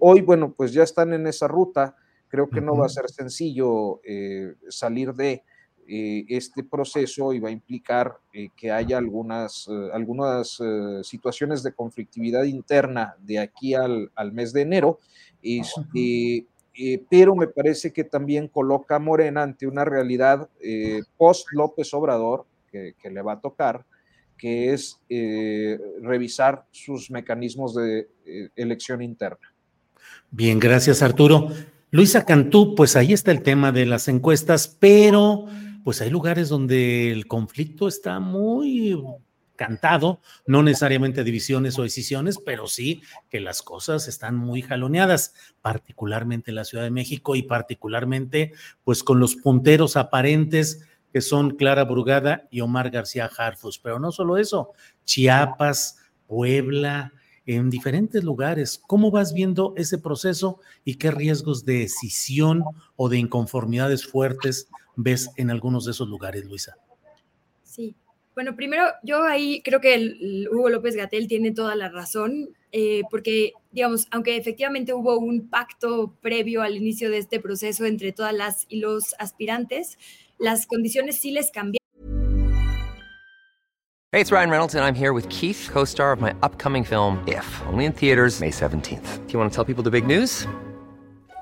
hoy, bueno, pues ya están en esa ruta, creo que no va a ser sencillo salir de, eh, este proceso iba a implicar eh, que haya algunas, eh, algunas situaciones de conflictividad interna de aquí al, mes de enero, este, pero me parece que también coloca a Morena ante una realidad post López Obrador que, que, le va a tocar, que es revisar sus mecanismos de elección interna. Bien, gracias Arturo. Luisa Cantú, pues ahí está el tema de las encuestas, pero pues hay lugares donde el conflicto está muy cantado, no necesariamente divisiones o decisiones, pero sí que las cosas están muy jaloneadas, particularmente en la Ciudad de México y particularmente pues con los punteros aparentes que son Clara Brugada y Omar García Harfus, pero no solo eso, Chiapas, Puebla, en diferentes lugares. ¿Cómo vas viendo ese proceso y qué riesgos de decisión o de inconformidades fuertes ves en algunos de esos lugares, Luisa? Sí. Bueno, primero, yo ahí creo que el, Hugo López Gatel tiene toda la razón, eh, porque, digamos, aunque efectivamente hubo un pacto previo al inicio de este proceso entre todas las y los aspirantes, las condiciones sí les cambiaron. Hey, it's Ryan Reynolds, and I'm here with Keith, co star of my upcoming film, If, only in theaters, May 17th. Do you want to tell people the big news?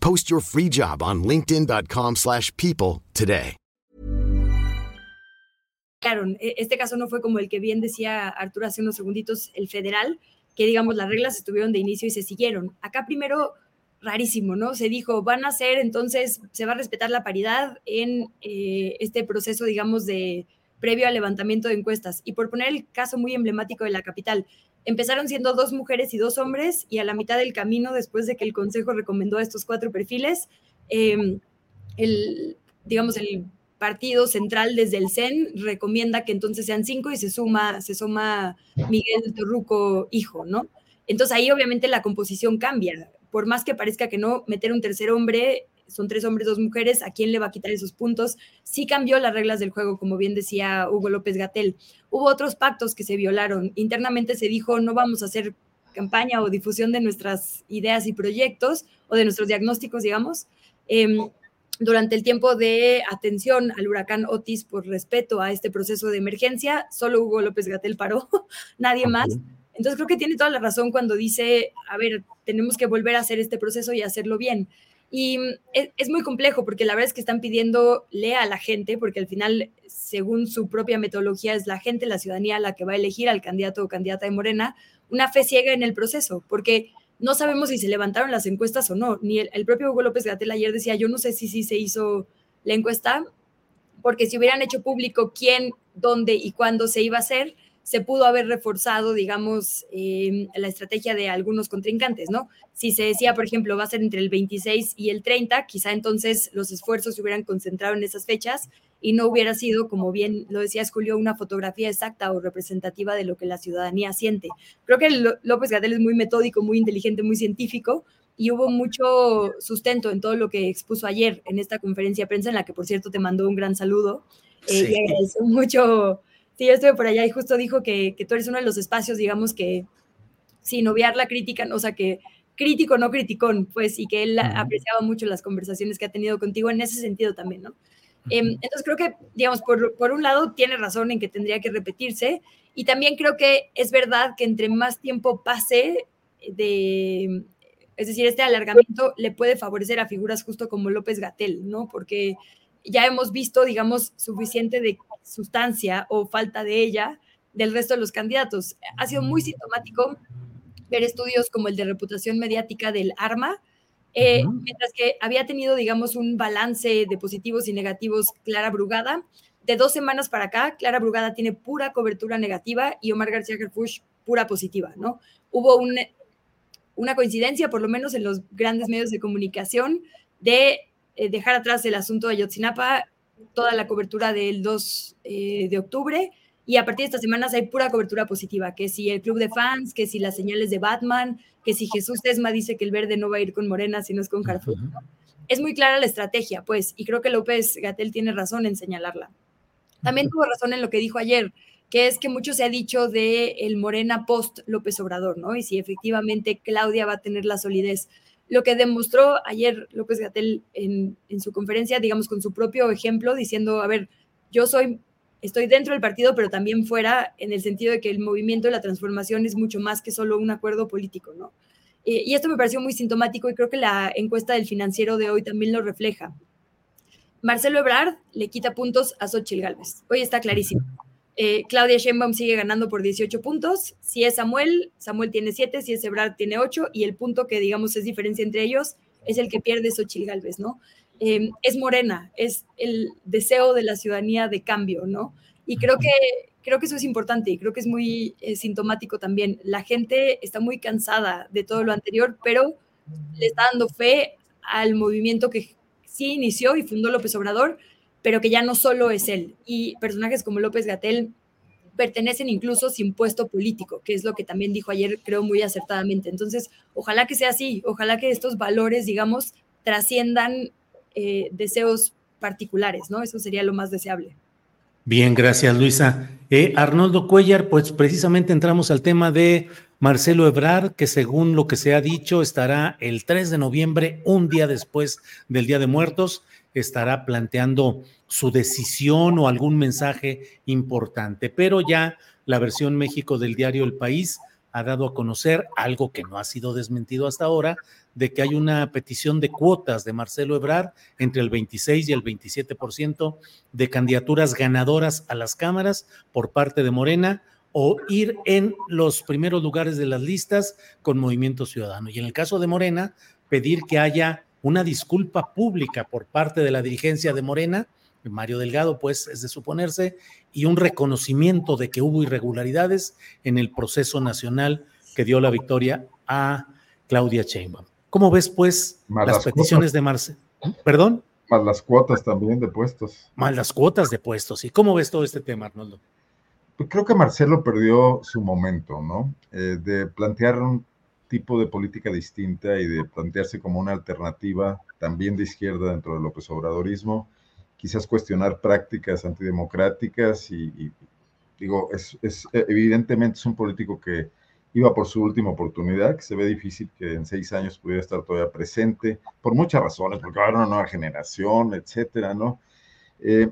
Post your free job on linkedin.com/people today. Claro, e, este caso no fue como el que bien decía Arturo hace unos segunditos, el federal, que digamos las reglas estuvieron de inicio y se siguieron. Acá primero rarísimo, ¿no? Se dijo, van a ser, entonces se va a respetar la paridad en eh, este proceso, digamos, de previo al levantamiento de encuestas. Y por poner el caso muy emblemático de la capital, Empezaron siendo dos mujeres y dos hombres y a la mitad del camino, después de que el Consejo recomendó estos cuatro perfiles, em, el, digamos, el partido central desde el CEN recomienda que entonces sean cinco y se suma, se suma Miguel Torruco, hijo, ¿no? Entonces ahí obviamente la composición cambia. Por más que parezca que no, meter un tercer hombre son tres hombres, dos mujeres, ¿a quién le va a quitar esos puntos? Sí cambió las reglas del juego, como bien decía Hugo López Gatel. Hubo otros pactos que se violaron. Internamente se dijo, no vamos a hacer campaña o difusión de nuestras ideas y proyectos o de nuestros diagnósticos, digamos. Em, durante el tiempo de atención al huracán Otis por respeto a este proceso de emergencia, solo Hugo López Gatel paró, [LAUGHS] nadie más. Entonces creo que tiene toda la razón cuando dice, a ver, tenemos que volver a hacer este proceso y hacerlo bien. Y mm, es, muy complejo porque la verdad es que están pidiendo lea a la gente, porque al final, según su propia metodología, es la gente, la ciudadanía, la que va a elegir al candidato o candidata de Morena, una fe ciega en el proceso, porque no sabemos si se levantaron las encuestas o no. Ni el, propio Hugo López Gatel ayer decía, yo no sé si sí se hizo la encuesta, porque si hubieran hecho público quién, dónde y cuándo se iba a hacer, se pudo haber reforzado, digamos, em, la estrategia de algunos contrincantes, ¿no? Si se decía, por ejemplo, va a ser entre el 26 y el 30, quizá entonces los esfuerzos se hubieran concentrado en esas fechas y no hubiera sido, como bien lo decías Julio, una fotografía exacta o representativa de lo que la ciudadanía siente. Creo que López Gatel es muy metódico, muy inteligente, muy científico y hubo mucho sustento en todo lo que expuso ayer en esta conferencia de prensa, en la que, por cierto, te mandó un gran saludo. Eh, y mucho Sí, yo estuve por allá y justo dijo que, que tú eres uno de los espacios, digamos, que sin obviar la crítica, o sea, que crítico, no criticón, pues, y que él apreciaba mucho las conversaciones que ha tenido contigo en ese sentido también, ¿no? Em, entonces creo que, digamos, por, por, un lado tiene razón en que tendría que repetirse y también creo que es verdad que entre más tiempo pase de, es decir, este alargamiento le puede favorecer a figuras justo como López Gatel, ¿no? Porque ya hemos visto, digamos, suficiente de sustancia o falta de ella del resto de los candidatos. Ha sido muy sintomático ver estudios como el de reputación mediática del ARMA, eh, mientras que había tenido, digamos, un balance de positivos y negativos Clara Brugada. De dos semanas para acá, Clara Brugada tiene pura cobertura negativa y Omar García Gerfush pura positiva, ¿no? Hubo una coincidencia, por lo menos en los grandes medios de comunicación, de eh, dejar atrás el asunto de Ayotzinapa, toda la cobertura del 2 eh, de octubre, y a partir de estas semanas hay pura cobertura positiva, que si el club de fans, que si las señales de Batman, que si Jesús Tesma dice que el verde no va a ir con Morena, sino es con Carrefour. Es muy clara la estrategia, pues, y creo que López Gatel tiene razón en señalarla. También tuvo razón en lo que dijo ayer, que es que mucho se ha dicho de el Morena post López Obrador, ¿no? Y si efectivamente Claudia va a tener la solidez lo que demostró ayer López Gatel en, su conferencia, digamos, con su propio ejemplo, diciendo, a ver, yo soy, estoy dentro del partido, pero también fuera, en el sentido de que el movimiento de la transformación es mucho más que solo un acuerdo político, ¿no? Y esto me pareció muy sintomático y creo que la encuesta del financiero de hoy también lo refleja. Marcelo Ebrard le quita puntos a Xochitl Gálvez. Hoy está clarísimo. Eh, Claudia Sheinbaum sigue ganando por 18 puntos. Si es Samuel, Samuel tiene 7, si es Ebrard tiene 8 y el punto que digamos es diferencia entre ellos es el que pierde Xochitl Galvez, ¿no? Em, es morena, es el deseo de la ciudadanía de cambio, ¿no? Y creo que, creo que eso es importante y creo que es muy eh, sintomático también. La gente está muy cansada de todo lo anterior, pero le está dando fe al movimiento que sí inició y fundó López Obrador, pero que ya no solo es él. Y personajes como López Gatel pertenecen incluso sin puesto político, que es lo que también dijo ayer, creo muy acertadamente. Entonces, ojalá que sea así, ojalá que estos valores, digamos, trasciendan eh, deseos particulares, ¿no? Eso sería lo más deseable. Bien, gracias Luisa. Eh, Arnoldo Cuellar, pues precisamente entramos al tema de Marcelo Ebrard, que según lo que se ha dicho estará el 3 de noviembre, un día después del Día de Muertos, estará planteando su decisión o algún mensaje importante. Pero ya la versión México del diario El País ha dado a conocer algo que no ha sido desmentido hasta ahora, de que hay una petición de cuotas de Marcelo Ebrard entre el 26 y el 27% de candidaturas ganadoras a las cámaras por parte de Morena o ir en los primeros lugares de las listas con Movimiento Ciudadano. Y en el caso de Morena, pedir que haya una disculpa pública por parte de la dirigencia de Morena, Mario Delgado, pues es de suponerse, y un reconocimiento de que hubo irregularidades en el proceso nacional que dio la victoria a Claudia Sheinbaum. ¿Cómo ves, pues, las, peticiones de Marce? ¿Perdón? Más las cuotas también de puestos. Más las cuotas de puestos. ¿Y cómo ves todo este tema, Arnoldo? Pues creo que Marcelo perdió su momento, ¿no? Eh, de plantear un tipo de política distinta y de plantearse como una alternativa también de izquierda dentro del López Obradorismo, quizás cuestionar prácticas antidemocráticas y, digo, es, evidentemente es un político que iba por su última oportunidad, que se ve difícil que en seis años pudiera estar todavía presente, por muchas razones, porque ahora una nueva generación, etcétera, ¿no? Eh,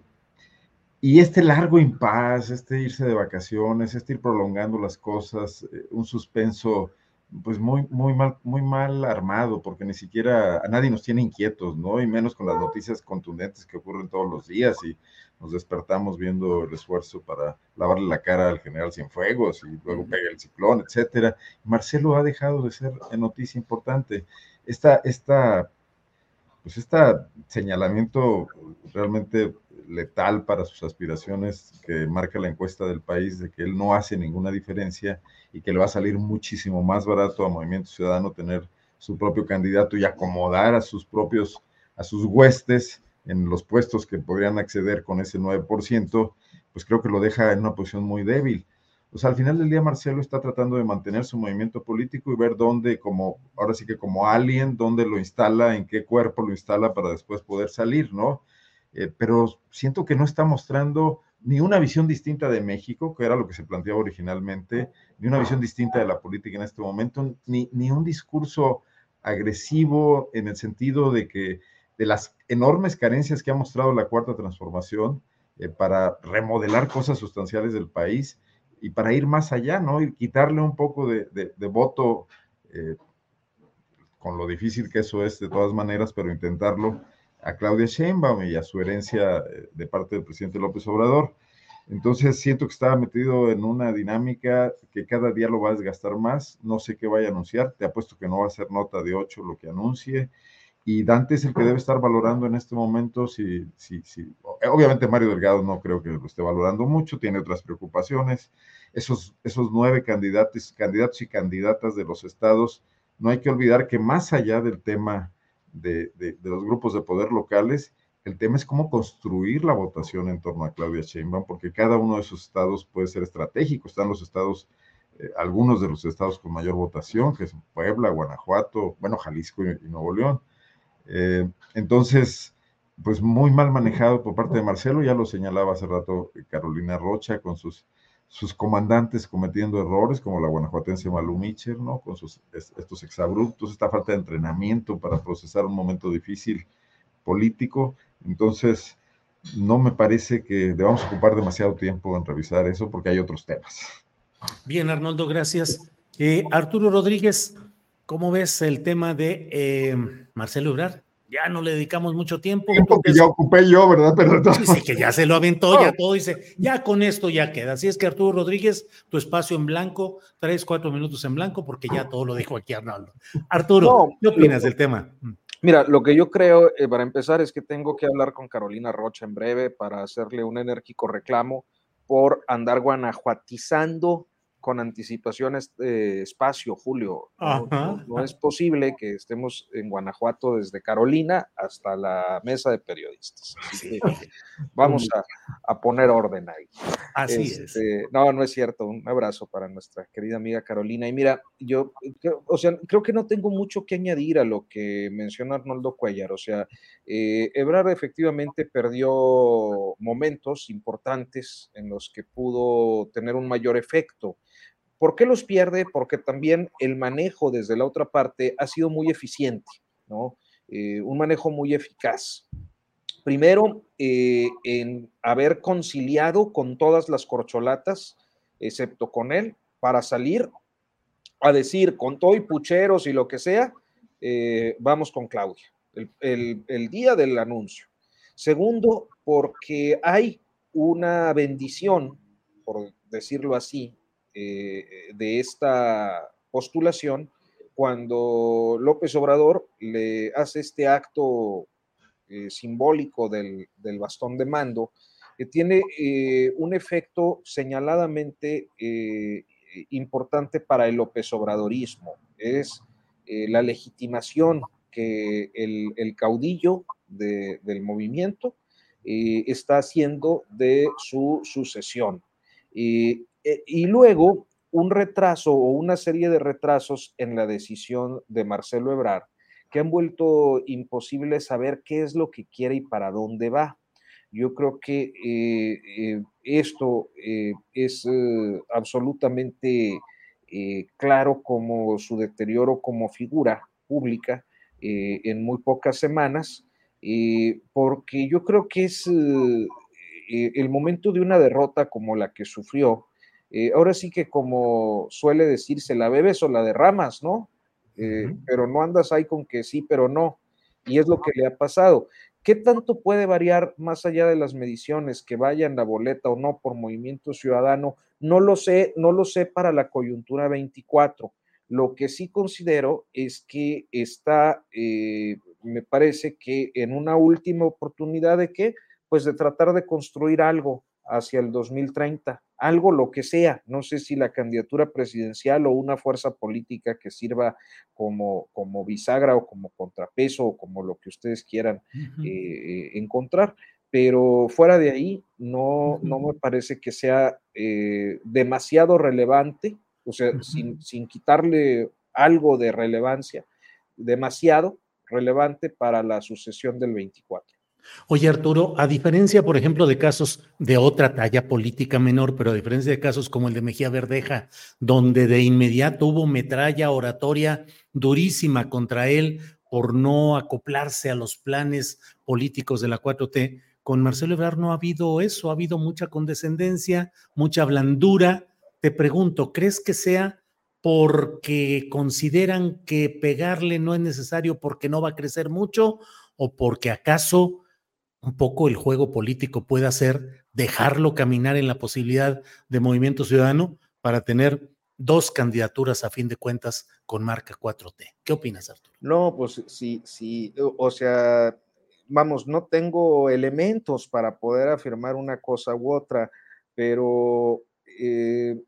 y este largo impas, este irse de vacaciones, este ir prolongando las cosas, eh, un suspenso pues muy, muy mal, muy mal armado, porque ni siquiera a nadie nos tiene inquietos, ¿no? Y menos con las noticias contundentes que ocurren todos los días y nos despertamos viendo el esfuerzo para lavarle la cara al general Cienfuegos y luego pega el ciclón, etcétera. Marcelo ha dejado de ser noticia importante. Esta, esta, pues este señalamiento realmente letal para sus aspiraciones que marca la encuesta del país de que él no hace ninguna diferencia y que le va a salir muchísimo más barato a Movimiento Ciudadano tener su propio candidato y acomodar a sus propios, a sus huestes en los puestos que podrían acceder con ese 9%, pues creo que lo deja en una posición muy débil. Sea, al final del día Marcelo está tratando de mantener su movimiento político y ver dónde, como, ahora sí que como alien, dónde lo instala, en qué cuerpo lo instala para después poder salir, ¿no? Eh, pero siento que no está mostrando ni una visión distinta de México, que era lo que se planteaba originalmente, ni una visión distinta de la política en este momento, ni, ni un discurso agresivo en el sentido de que de las enormes carencias que ha mostrado la cuarta transformación eh, para remodelar cosas sustanciales del país y para ir más allá, ¿no? Y quitarle un poco de, voto, eh, con lo difícil que eso es de todas maneras, pero intentarlo a Claudia Sheinbaum y a su herencia eh, de parte del presidente López Obrador. Entonces siento que estaba metido en una dinámica que cada día lo va a desgastar más. No sé qué vaya a anunciar. Te apuesto que no va a ser nota de 8 lo que anuncie. Y Dante es el que debe estar valorando en este momento si, si, si, obviamente Mario Delgado no creo que lo esté valorando mucho, tiene otras preocupaciones. Esos, esos nueve candidatos, candidatos y candidatas de los estados, no hay que olvidar que más allá del tema de, los grupos de poder locales, el tema es cómo construir la votación en torno a Claudia Sheinbaum, porque cada uno de esos estados puede ser estratégico. Están los estados, eh, algunos de los estados con mayor votación, que son Puebla, Guanajuato, bueno, Jalisco y, Nuevo León. Eh, entonces, pues muy mal manejado por parte de Marcelo, ya lo señalaba hace rato Carolina Rocha con sus sus comandantes cometiendo errores, como la guanajuatense Malu ¿no? Con sus, estos exabruptos, esta falta de entrenamiento para procesar un momento difícil político. Entonces, no me parece que debamos ocupar demasiado tiempo en revisar eso porque hay otros temas. Bien, Arnoldo, gracias. Eh, Arturo Rodríguez, ¿cómo ves el tema de eh, Marcelo Ebrard? ya no le dedicamos mucho tiempo. Porque ya ocupé yo, ¿verdad? Pero sí, que ya se lo aventó, ya todo dice, ya con esto ya queda. Así es que Arturo Rodríguez, tu espacio en blanco, tres, cuatro minutos en blanco, porque ya todo lo dijo aquí Arnaldo. Arturo, ¿qué opinas del tema? Mm. Mira, lo que yo creo, eh, para empezar, es que tengo que hablar con Carolina Rocha en breve para hacerle un enérgico reclamo por andar guanajuatizando con anticipación este espacio, Julio. No, es posible que estemos en Guanajuato desde Carolina hasta la mesa de periodistas. vamos a, poner orden ahí. Así es. Este, no, no es cierto. Un abrazo para nuestra querida amiga Carolina. Y mira, yo, o sea, creo que no tengo mucho que añadir a lo que menciona Arnoldo Cuellar. O sea, eh, Ebrard efectivamente perdió momentos importantes en los que pudo tener un mayor efecto ¿Por qué los pierde? Porque también el manejo desde la otra parte ha sido muy eficiente, ¿no? Eh, un manejo muy eficaz. Primero, eh, en haber conciliado con todas las corcholatas, excepto con él, para salir a decir con todo y pucheros y lo que sea, eh, vamos con Claudia, el, el día del anuncio. Segundo, porque hay una bendición, por decirlo así, eh, de esta postulación cuando López Obrador le hace este acto eh, simbólico del, bastón de mando, que tiene eh, un efecto señaladamente importante para el López Obradorismo. Es la legitimación que el, caudillo del movimiento está haciendo de su sucesión. Eh, y luego un retraso o una serie de retrasos en la decisión de Marcelo Ebrard que han vuelto imposible saber qué es lo que quiere y para dónde va. Yo creo que eh, eh, esto es absolutamente claro como su deterioro como figura pública en muy pocas semanas, porque yo creo que es el momento de una derrota como la que sufrió, eh, ahora sí que como suele decirse, la bebes o la derramas, ¿no? Pero no andas ahí con que sí, pero no. Y es lo que le ha pasado. ¿Qué tanto puede variar más allá de las mediciones que vayan la boleta o no por movimiento ciudadano? No lo sé, no lo sé para la coyuntura 24. Lo que sí considero es que está, eh, me parece que en una última oportunidad de qué, pues de tratar de construir algo hacia el 2030, algo lo que sea, no sé si la candidatura presidencial o una fuerza política que sirva como, como bisagra o como contrapeso o como lo que ustedes quieran eh, encontrar, pero fuera de ahí no, no me parece que sea eh, demasiado relevante, o sea, sin, sin quitarle algo de relevancia, demasiado relevante para la sucesión del 24. Oye, Arturo, a diferencia, por ejemplo, de casos de otra talla política menor, pero a diferencia de casos como el de Mejía Verdeja, donde de inmediato hubo metralla oratoria durísima contra él por no acoplarse a los planes políticos de la 4T, con Marcelo Ebrard no ha habido eso, ha habido mucha condescendencia, mucha blandura. Te pregunto, ¿crees que sea porque consideran que pegarle no es necesario porque no va a crecer mucho o porque acaso un poco el juego político puede hacer dejarlo caminar en la posibilidad de movimiento ciudadano para tener dos candidaturas a fin de cuentas con marca 4T. ¿Qué opinas, Arturo? No, pues sí, sí, o sea, vamos, no tengo elementos para poder afirmar una cosa u otra, pero eh,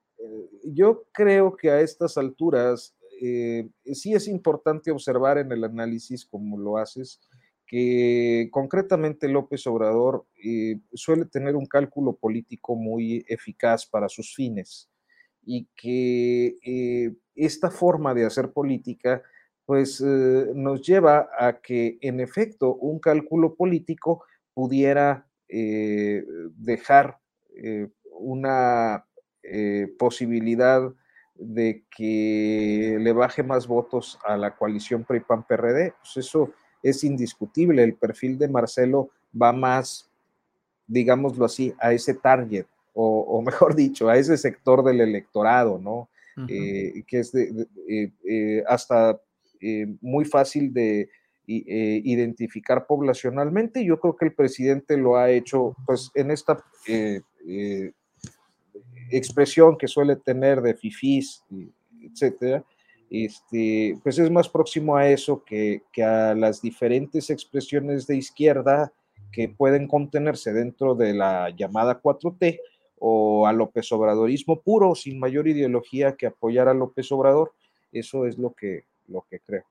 yo creo que a estas alturas eh, sí es importante observar en el análisis como lo haces, que concretamente López Obrador eh, suele tener un cálculo político muy eficaz para sus fines y que eh, esta forma de hacer política pues eh, nos lleva a que en efecto un cálculo político pudiera dejar una posibilidad de que le baje más votos a la coalición PRI-PAN-PRD. Pues eso es indiscutible. El perfil de Marcelo va más, digámoslo así, a ese target, o, [LAUGHS] mejor dicho, a ese sector del electorado, ¿no? Eh, que es de, eh, eh, hasta muy fácil de identificar poblacionalmente. Yo creo que el presidente lo ha hecho, pues, en esta expresión que suele tener de fifís, etcétera, este, pues es más próximo a eso que, a las diferentes expresiones de izquierda que pueden contenerse dentro de la llamada 4T o a López Obradorismo puro, sin mayor ideología que apoyar a López Obrador. Eso es lo que, lo que creo.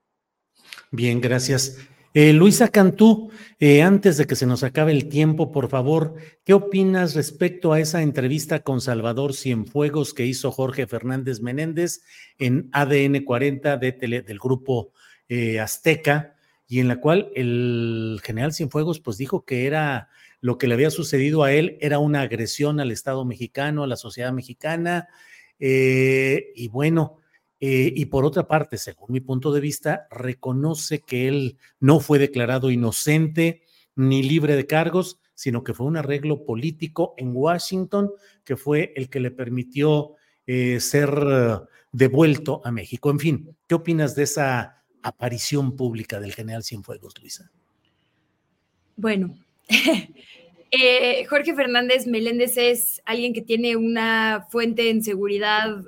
Bien, gracias. Eh, Luisa Cantú, eh, antes de que se nos acabe el tiempo, por favor, ¿qué opinas respecto a esa entrevista con Salvador Cienfuegos que hizo Jorge Fernández Menéndez en ADN 40 de del grupo eh, Azteca y en la cual el general Cienfuegos pues dijo que era lo que le había sucedido a él era una agresión al Estado mexicano, a la sociedad mexicana y bueno, eh, y por otra parte, según mi punto de vista, reconoce que él no fue declarado inocente ni libre de cargos, sino que fue un arreglo político en Washington que fue el que le permitió eh, ser devuelto a México. En fin, ¿qué opinas de esa aparición pública del general Cienfuegos, Luisa? Bueno, [LAUGHS] eh, Jorge Fernández Meléndez es alguien que tiene una fuente en seguridad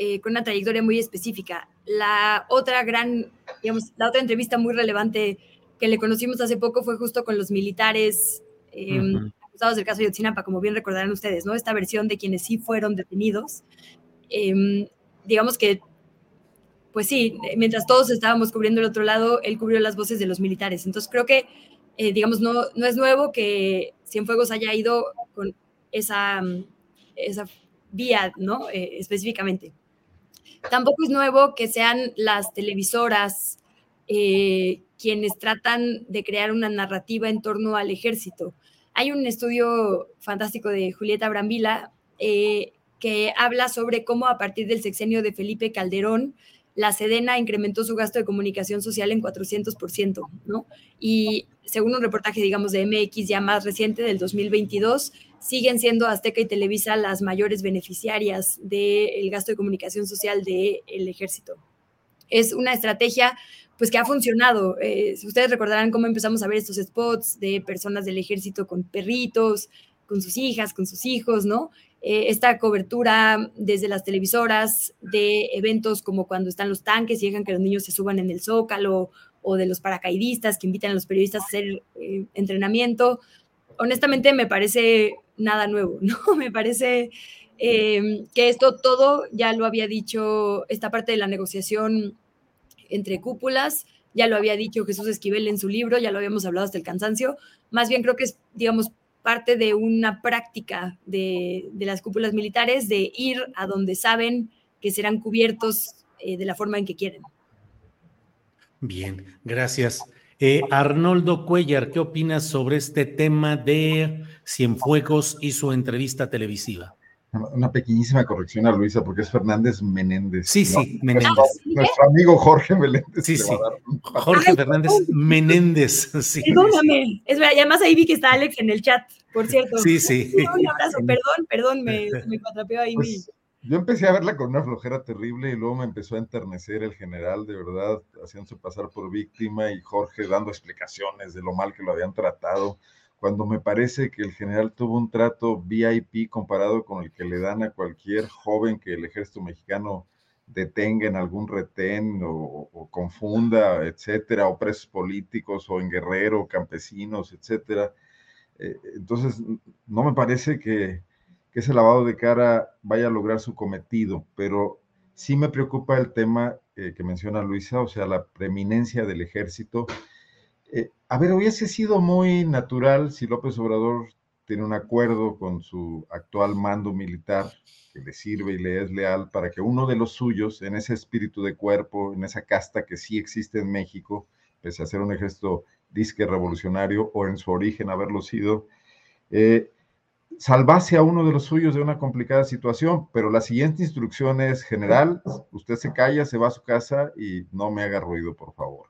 eh, con una trayectoria muy específica. La otra gran, digamos, la otra entrevista muy relevante que le conocimos hace poco fue justo con los militares em, acusados del caso de Yotzinapa, como bien recordarán ustedes, ¿no? Esta versión de quienes sí fueron detenidos. Em, digamos que, pues sí, mientras todos estábamos cubriendo el otro lado, él cubrió las voces de los militares. Entonces creo que, eh, digamos, no, no es nuevo que Cienfuegos haya ido con esa, esa vía, ¿no? Eh, específicamente. Tampoco es nuevo que sean las televisoras eh, quienes tratan de crear una narrativa en torno al ejército. Hay un estudio fantástico de Julieta Brambila eh, que habla sobre cómo a partir del sexenio de Felipe Calderón, la Sedena incrementó su gasto de comunicación social en 400%, ¿no? Y según un reportaje, digamos, de MX ya más reciente del 2022, siguen siendo Azteca y Televisa las mayores beneficiarias del gasto de comunicación social del ejército. Es una estrategia pues que ha funcionado. Eh, ustedes recordarán cómo empezamos a ver estos spots de personas del ejército con perritos, con sus hijas, con sus hijos, ¿no? Eh, esta cobertura desde las televisoras de eventos como cuando están los tanques y dejan que los niños se suban en el zócalo o de los paracaidistas que invitan a los periodistas a hacer eh, entrenamiento. Honestamente me parece nada nuevo, [LAUGHS] ¿no? Me parece eh, que esto todo ya lo había dicho, esta parte de la negociación entre cúpulas, ya lo había dicho Jesús Esquivel en su libro, ya lo habíamos hablado hasta el cansancio, más bien creo que es, digamos, parte de una práctica de, las cúpulas militares de ir a donde saben que serán cubiertos eh, de la forma en que quieren. Bien, gracias. Eh, Arnoldo Cuellar, ¿qué opinas sobre este tema de Cienfuegos y su entrevista televisiva? Una pequeñísima corrección a Luisa, porque es Fernández Menéndez. Sí, sí, Menéndez. Nuestro, amigo Jorge Menéndez. Sí, sí. Jorge Fernández Menéndez. [LAUGHS] Sí, Perdóname. Es verdad, además ahí vi que está Alex en el chat, por cierto. Sí, sí. Un abrazo, perdón, perdón, me, [LAUGHS] me ahí pues, Yo empecé a verla con una flojera terrible y luego me empezó a enternecer el general, de verdad, haciéndose pasar por víctima y Jorge dando explicaciones de lo mal que lo habían tratado cuando me parece que el general tuvo un trato VIP comparado con el que le dan a cualquier joven que el ejército mexicano detenga en algún retén o, confunda, etcétera, o presos políticos o en guerrero, campesinos, etcétera. Eh, entonces, no me parece que, ese lavado de cara vaya a lograr su cometido, pero sí me preocupa el tema eh, que menciona Luisa, o sea, la preeminencia del ejército. Eh, a ver, hubiese sido muy natural si López Obrador tiene un acuerdo con su actual mando militar que le sirve y le es leal para que uno de los suyos, en ese espíritu de cuerpo, en esa casta que sí existe en México, pese a ser un ejército disque revolucionario o en su origen haberlo sido, eh, salvase a uno de los suyos de una complicada situación, pero la siguiente instrucción es, general, usted se calla, se va a su casa y no me haga ruido, por favor.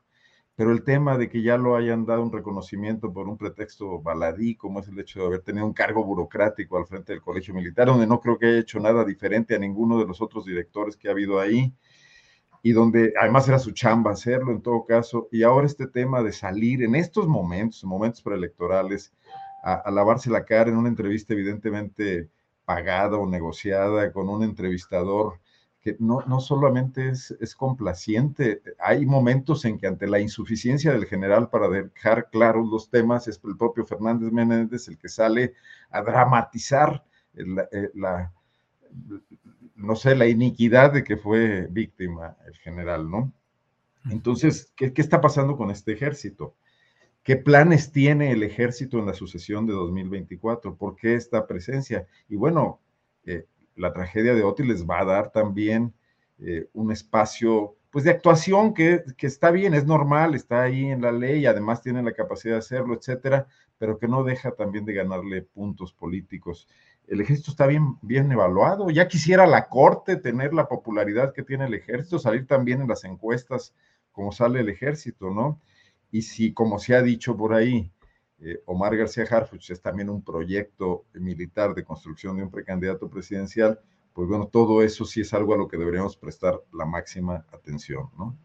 Pero el tema de que ya lo hayan dado un reconocimiento por un pretexto baladí, como es el hecho de haber tenido un cargo burocrático al frente del Colegio Militar, donde no creo que haya hecho nada diferente a ninguno de los otros directores que ha habido ahí, y donde además era su chamba hacerlo en todo caso, y ahora este tema de salir en estos momentos, momentos preelectorales, a, a lavarse la cara en una entrevista evidentemente pagada o negociada con un entrevistador que no, no solamente es, es, complaciente, hay momentos en que ante la insuficiencia del general para dejar claros los temas, es el propio Fernández Menéndez el que sale a dramatizar eh, la, no sé, la iniquidad de que fue víctima el general, ¿no? Entonces, ¿qué, qué está pasando con este ejército? ¿Qué planes tiene el ejército en la sucesión de 2024? ¿Por qué esta presencia? Y bueno, eh, la tragedia de Oti les va a dar también eh, un espacio pues de actuación que, está bien, es normal, está ahí en la ley, además tiene la capacidad de hacerlo, etcétera, pero que no deja también de ganarle puntos políticos. El ejército está bien, bien evaluado. Ya quisiera la corte tener la popularidad que tiene el ejército, salir también en las encuestas como sale el ejército, ¿no? Y si, como se ha dicho por ahí, eh, Omar García Harfuch es también un proyecto militar de construcción de un precandidato presidencial, pues bueno, todo eso sí es algo a lo que deberíamos prestar la máxima atención, ¿no?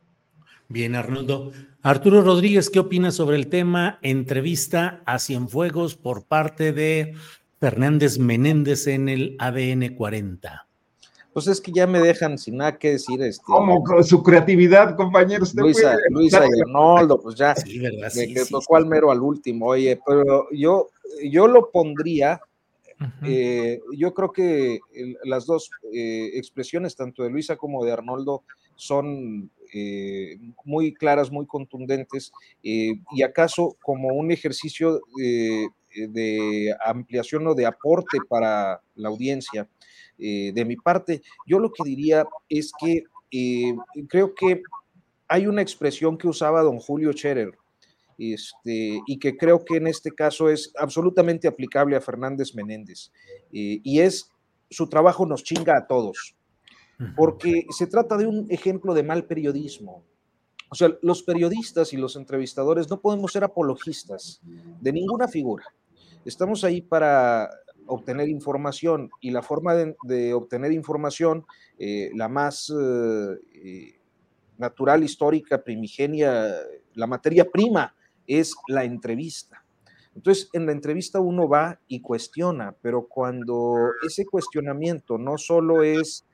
Bien, Arnoldo. Arturo Rodríguez, ¿qué opinas sobre el tema entrevista a Cienfuegos por parte de Fernández Menéndez en el ADN 40? Pues es que ya me dejan sin nada que decir. Este, ¿Cómo? Su creatividad, compañeros. Luisa, Luisa y Arnoldo, pues ya. Sí, verdad. me tocó al mero al último. Oye, pero yo, yo lo pondría. Eh, yo creo que las dos eh, expresiones, tanto de Luisa como de Arnoldo, son eh, muy claras, muy contundentes, y acaso como un ejercicio de ampliación o de aporte para la audiencia eh, de mi parte. Yo lo que diría es que eh, creo que hay una expresión que usaba don Julio Scherer, este, y que creo que en este caso es absolutamente aplicable a Fernández Menéndez, eh, y es su trabajo nos chinga a todos, porque se trata de un ejemplo de mal periodismo. O sea, los periodistas y los entrevistadores no podemos ser apologistas de ninguna figura. Estamos ahí para obtener información y la forma de, obtener información, eh, la más eh, eh, natural, histórica, primigenia, la materia prima es la entrevista. Entonces, en la entrevista uno va y cuestiona, pero cuando ese cuestionamiento no solo es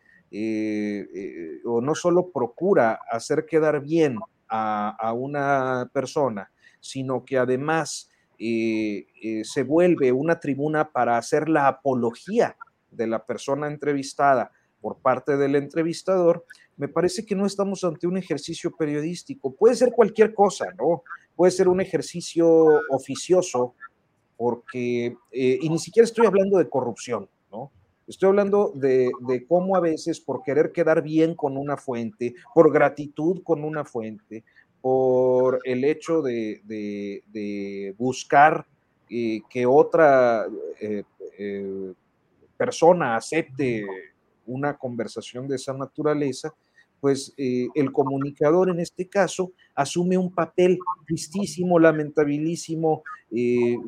o no solo procura hacer quedar bien a, a una persona, sino que además eh, se vuelve una tribuna para hacer la apología de la persona entrevistada por parte del entrevistador, me parece que no estamos ante un ejercicio periodístico. Puede ser cualquier cosa, ¿no? Puede ser un ejercicio oficioso, porque, eh, y ni siquiera estoy hablando de corrupción, ¿no? Estoy hablando de, de, cómo a veces por querer quedar bien con una fuente, por gratitud con una fuente, por el hecho de, buscar eh, que otra eh, eh, persona acepte una conversación de esa naturaleza, pues el comunicador en este caso asume un papel tristísimo, lamentabilísimo.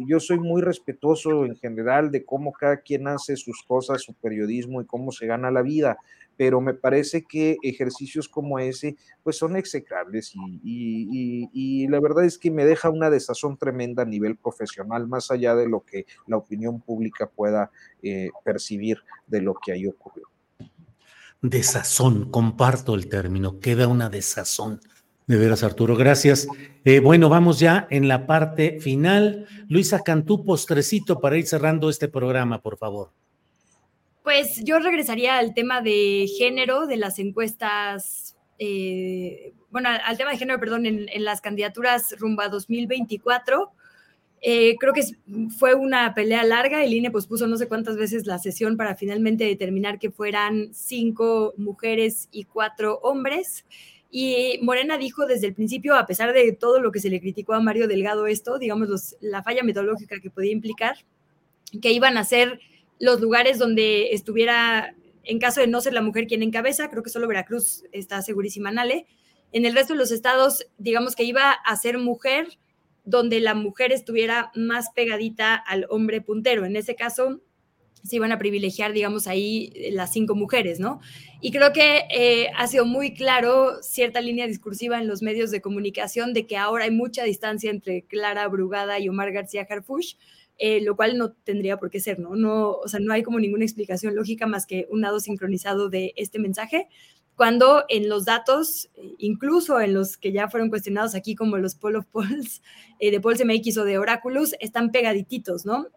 yo soy muy respetuoso en general de cómo cada quien hace sus cosas, su periodismo y cómo se gana la vida, pero me parece que ejercicios como ese pues son execrables y, la verdad es que me deja una desazón tremenda a nivel profesional, más allá de lo que la opinión pública pueda eh, percibir de lo que ahí ocurrió. Desazón, comparto el término, queda una desazón. De veras, Arturo, gracias. Eh, bueno, vamos ya en la parte final. Luisa Cantú, postrecito para ir cerrando este programa, por favor. Pues yo regresaría al tema de género, de las encuestas, eh, bueno, al tema de género, perdón, en, las candidaturas rumba 2024. Eh, creo que fue una pelea larga. El INE pospuso no sé cuántas veces la sesión para finalmente determinar que fueran cinco mujeres y cuatro hombres. Y Morena dijo desde el principio, a pesar de todo lo que se le criticó a Mario Delgado esto, digamos, la falla metodológica que podía implicar, que iban a ser los lugares donde estuviera, en caso de no ser la mujer quien encabeza, creo que solo Veracruz está segurísima, Nale. En el resto de los estados, digamos que iba a ser mujer donde la mujer estuviera más pegadita al hombre puntero. En ese caso, se iban a privilegiar, digamos, ahí las cinco mujeres, ¿no? Y creo que eh, ha sido muy claro cierta línea discursiva en los medios de comunicación de que ahora hay mucha distancia entre Clara Brugada y Omar García Harfush, eh, lo cual no tendría por qué ser, ¿no? ¿no? O sea, no hay como ninguna explicación lógica más que un lado sincronizado de este mensaje, cuando en los datos, eh, incluso en los que ya fueron cuestionados aquí como los Poll of Polls, [LAUGHS] eh, de Polls MX o de Oráculos, están pegadititos, ¿no?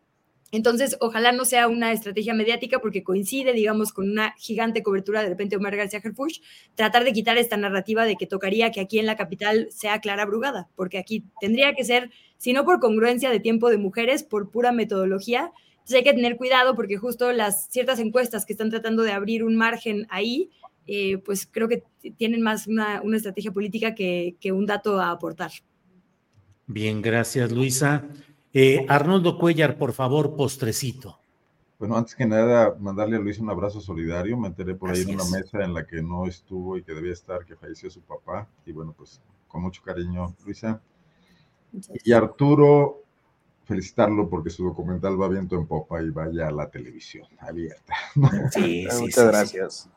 Entonces, ojalá no sea una estrategia mediática porque coincide, digamos, con una gigante cobertura de repente Omar García Herfush, tratar de quitar esta narrativa de que tocaría que aquí en la capital sea Clara Brugada, porque aquí tendría que ser, si no por congruencia de tiempo de mujeres, por pura metodología. Entonces hay que tener cuidado porque justo las ciertas encuestas que están tratando de abrir un margen ahí, eh, pues creo que tienen más una, estrategia política que, que un dato a aportar. Bien, gracias Luisa. Eh, Arnoldo Cuellar, por favor, postrecito. Bueno, antes que nada, mandarle a Luis un abrazo solidario. Me enteré por ahí en una mesa en la que no estuvo y que debía estar, que falleció su papá. Y bueno, pues con mucho cariño, Luisa. Y Arturo, felicitarlo porque su documental va viento en popa y vaya a la televisión abierta. [LAUGHS] Sí, sí, Muchas gracias.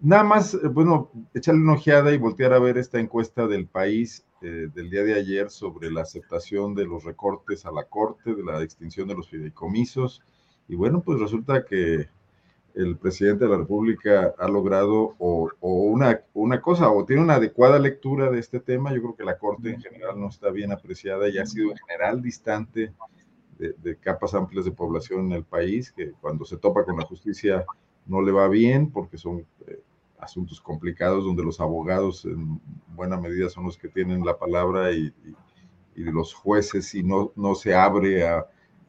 Nada más, eh, bueno, echarle una ojeada y voltear a ver esta encuesta del país eh, del día de ayer sobre la aceptación de los recortes a la Corte, de la extinción de los fideicomisos. Y bueno, pues resulta que el presidente de la República ha logrado o, una, una, cosa, o tiene una adecuada lectura de este tema. Yo creo que la Corte en general no está bien apreciada y ha sido en general distante de, capas amplias de población en el país, que cuando se topa con la justicia no le va bien porque son eh, asuntos complicados donde los abogados en buena medida son los que tienen la palabra y, los jueces y no, no se abre a,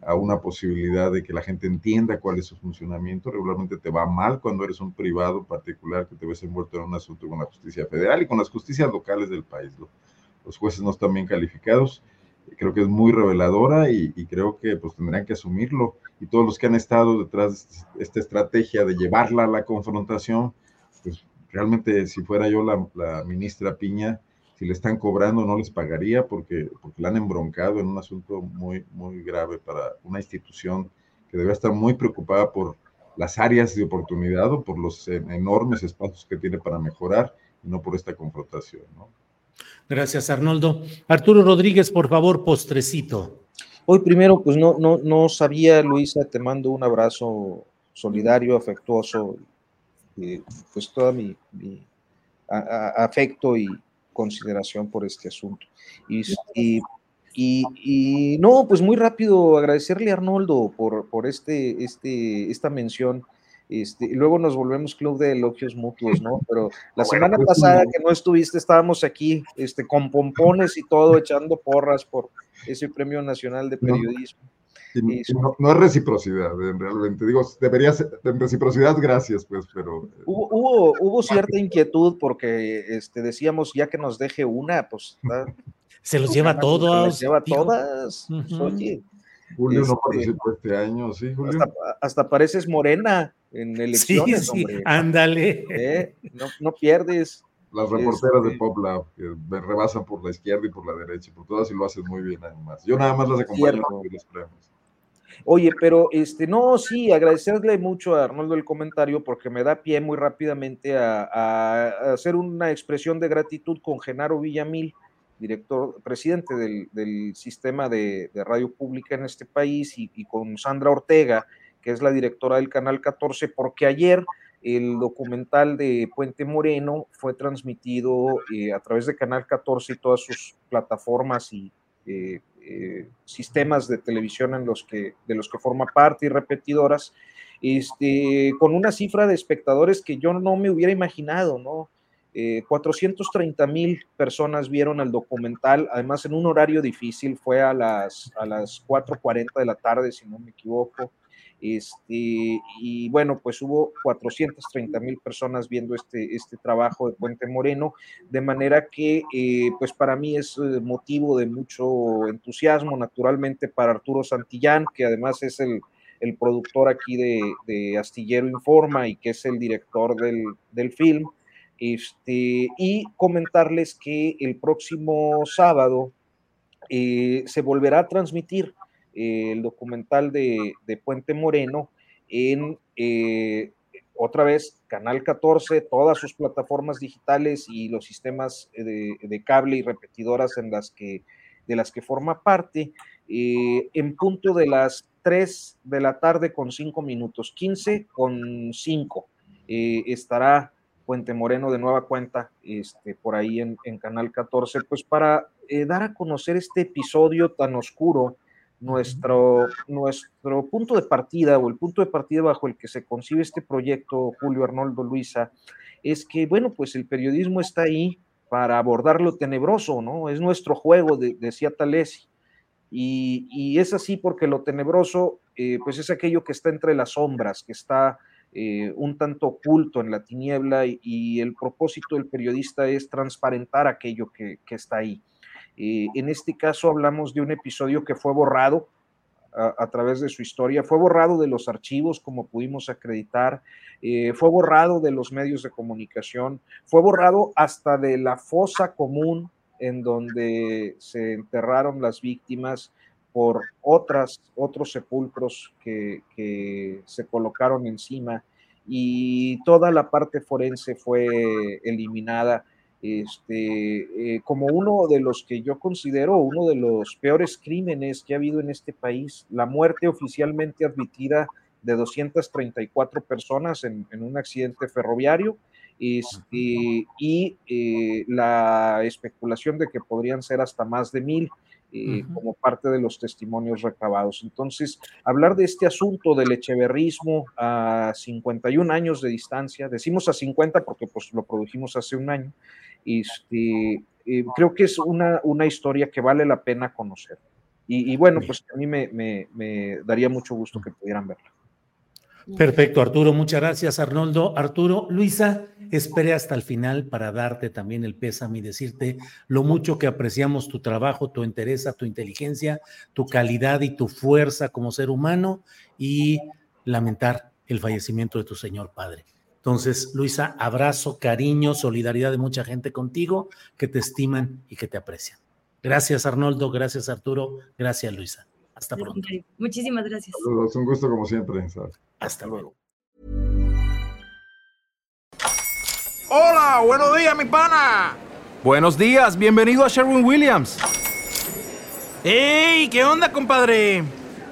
una posibilidad de que la gente entienda cuál es su funcionamiento. Regularmente te va mal cuando eres un privado particular que te ves envuelto en un asunto con la justicia federal y con las justicias locales del país. Los jueces no están bien calificados. Creo que es muy reveladora y, creo que pues tendrían que asumirlo. Y todos los que han estado detrás de esta estrategia de llevarla a la confrontación, pues realmente si fuera yo la ministra Piña, si le están cobrando no les pagaría porque, porque la han embroncado en un asunto muy, muy grave para una institución que debe estar muy preocupada por las áreas de oportunidad o por los enormes espacios que tiene para mejorar y no por esta confrontación. ¿no? Gracias, Arnoldo. Arturo Rodríguez, por favor, postrecito. Hoy primero, pues no, no, no sabía, Luisa, te mando un abrazo solidario, afectuoso, eh, pues todo mi, mi a, a, afecto y consideración por este asunto. Y, y, y, no, pues muy rápido agradecerle a Arnoldo por, por este, este, esta mención. Este, y luego nos volvemos club de elogios mutuos, ¿no? Pero la semana pues, pasada que no estuviste, estábamos aquí este, con pompones y todo, echando porras por ese Premio Nacional de Periodismo. Y no, no, es reciprocidad, realmente. Digo, debería ser, en reciprocidad, gracias, pues, pero. Hubo, hubo, hubo, cierta inquietud porque este, decíamos, ya que nos deje una, pues. [LAUGHS] Se los lleva todos. Se los lleva todas. Uh -huh. Oye. Julio este, no participó este año, sí, Julio. Hasta, hasta pareces morena en elecciones, sí, sí, hombre. ándale. ¿Eh? No, no pierdes. Las reporteras este... de Pop Lab, que me rebasan por la izquierda y por la derecha, por todas y lo hacen muy bien además. Yo nada más las acompaño en los premios. Oye, pero este, no, sí, agradecerle mucho a Arnoldo el comentario porque me da pie muy rápidamente a, hacer una expresión de gratitud con Genaro Villamil, director, presidente del, sistema de, radio pública en este país, y, y, con Sandra Ortega, que es la directora del Canal 14, porque ayer el documental de Puente Moreno fue transmitido eh, a través de Canal 14 y todas sus plataformas y eh, eh, sistemas de televisión en los que, de los que forma parte y repetidoras, este, con una cifra de espectadores que yo no me hubiera imaginado, ¿no? Eh, 430 mil personas vieron el documental, además en un horario difícil, fue a las, a las 4.40 de la tarde, si no me equivoco. Este, y bueno, pues hubo 430 mil personas viendo este, este trabajo de Puente Moreno, de manera que eh, pues para mí es eh, motivo de mucho entusiasmo, naturalmente para Arturo Santillán, que además es el, el productor aquí de, Astillero Informa y que es el director del, del film. Este, y comentarles que el próximo sábado eh, se volverá a transmitir el documental de, Puente Moreno en eh, otra vez Canal 14, todas sus plataformas digitales y los sistemas de, cable y repetidoras en las que, de las que forma parte, eh, en punto de las 3 de la tarde con 5 minutos, 15 con 5, eh, estará Puente Moreno de nueva cuenta este, por ahí en, en Canal 14, pues para eh, dar a conocer este episodio tan oscuro nuestro, nuestro punto de partida o el punto de partida bajo el que se concibe este proyecto, Julio Arnoldo Luisa, es que, bueno, pues el periodismo está ahí para abordar lo tenebroso, ¿no? Es nuestro juego, de, decía Talesi. Y, y, es así porque lo tenebroso, eh, pues es aquello que está entre las sombras, que está eh, un tanto oculto en la tiniebla y, y, el propósito del periodista es transparentar aquello que, que está ahí. En este caso hablamos de un episodio que fue borrado a, través de su historia, fue borrado de los archivos como pudimos acreditar, eh, fue borrado de los medios de comunicación, fue borrado hasta de la fosa común en donde se enterraron las víctimas por otras, otros sepulcros que se colocaron encima y toda la parte forense fue eliminada este, eh, como uno de los que yo considero uno de los peores crímenes que ha habido en este país, la muerte oficialmente admitida de 234 personas en, en un accidente ferroviario este, y eh, la especulación de que podrían ser hasta más de mil. Eh, uh -huh. como parte de los testimonios recabados. Entonces, hablar de este asunto del echeverrismo a 51 años de distancia, decimos a 50 porque pues lo produjimos hace un año, este, eh, creo que es una, una, historia que vale la pena conocer. Y, y bueno, pues a mí me, me, me, daría mucho gusto que pudieran verla. Perfecto, Arturo. Muchas gracias, Arnoldo. Arturo, Luisa, esperé hasta el final para darte también el pésame y decirte lo mucho que apreciamos tu trabajo, tu interés, tu inteligencia, tu calidad y tu fuerza como ser humano y lamentar el fallecimiento de tu señor padre. Entonces, Luisa, abrazo, cariño, solidaridad de mucha gente contigo que te estiman y que te aprecian. Gracias, Arnoldo. Gracias, Arturo. Gracias, Luisa. Hasta pronto. Muchísimas gracias. Saludos, un gusto como siempre. Hasta luego. Hola, buenos días, mi pana. Buenos días, bienvenido a Sherwin Williams. ¡Ey! ¿Qué onda, compadre?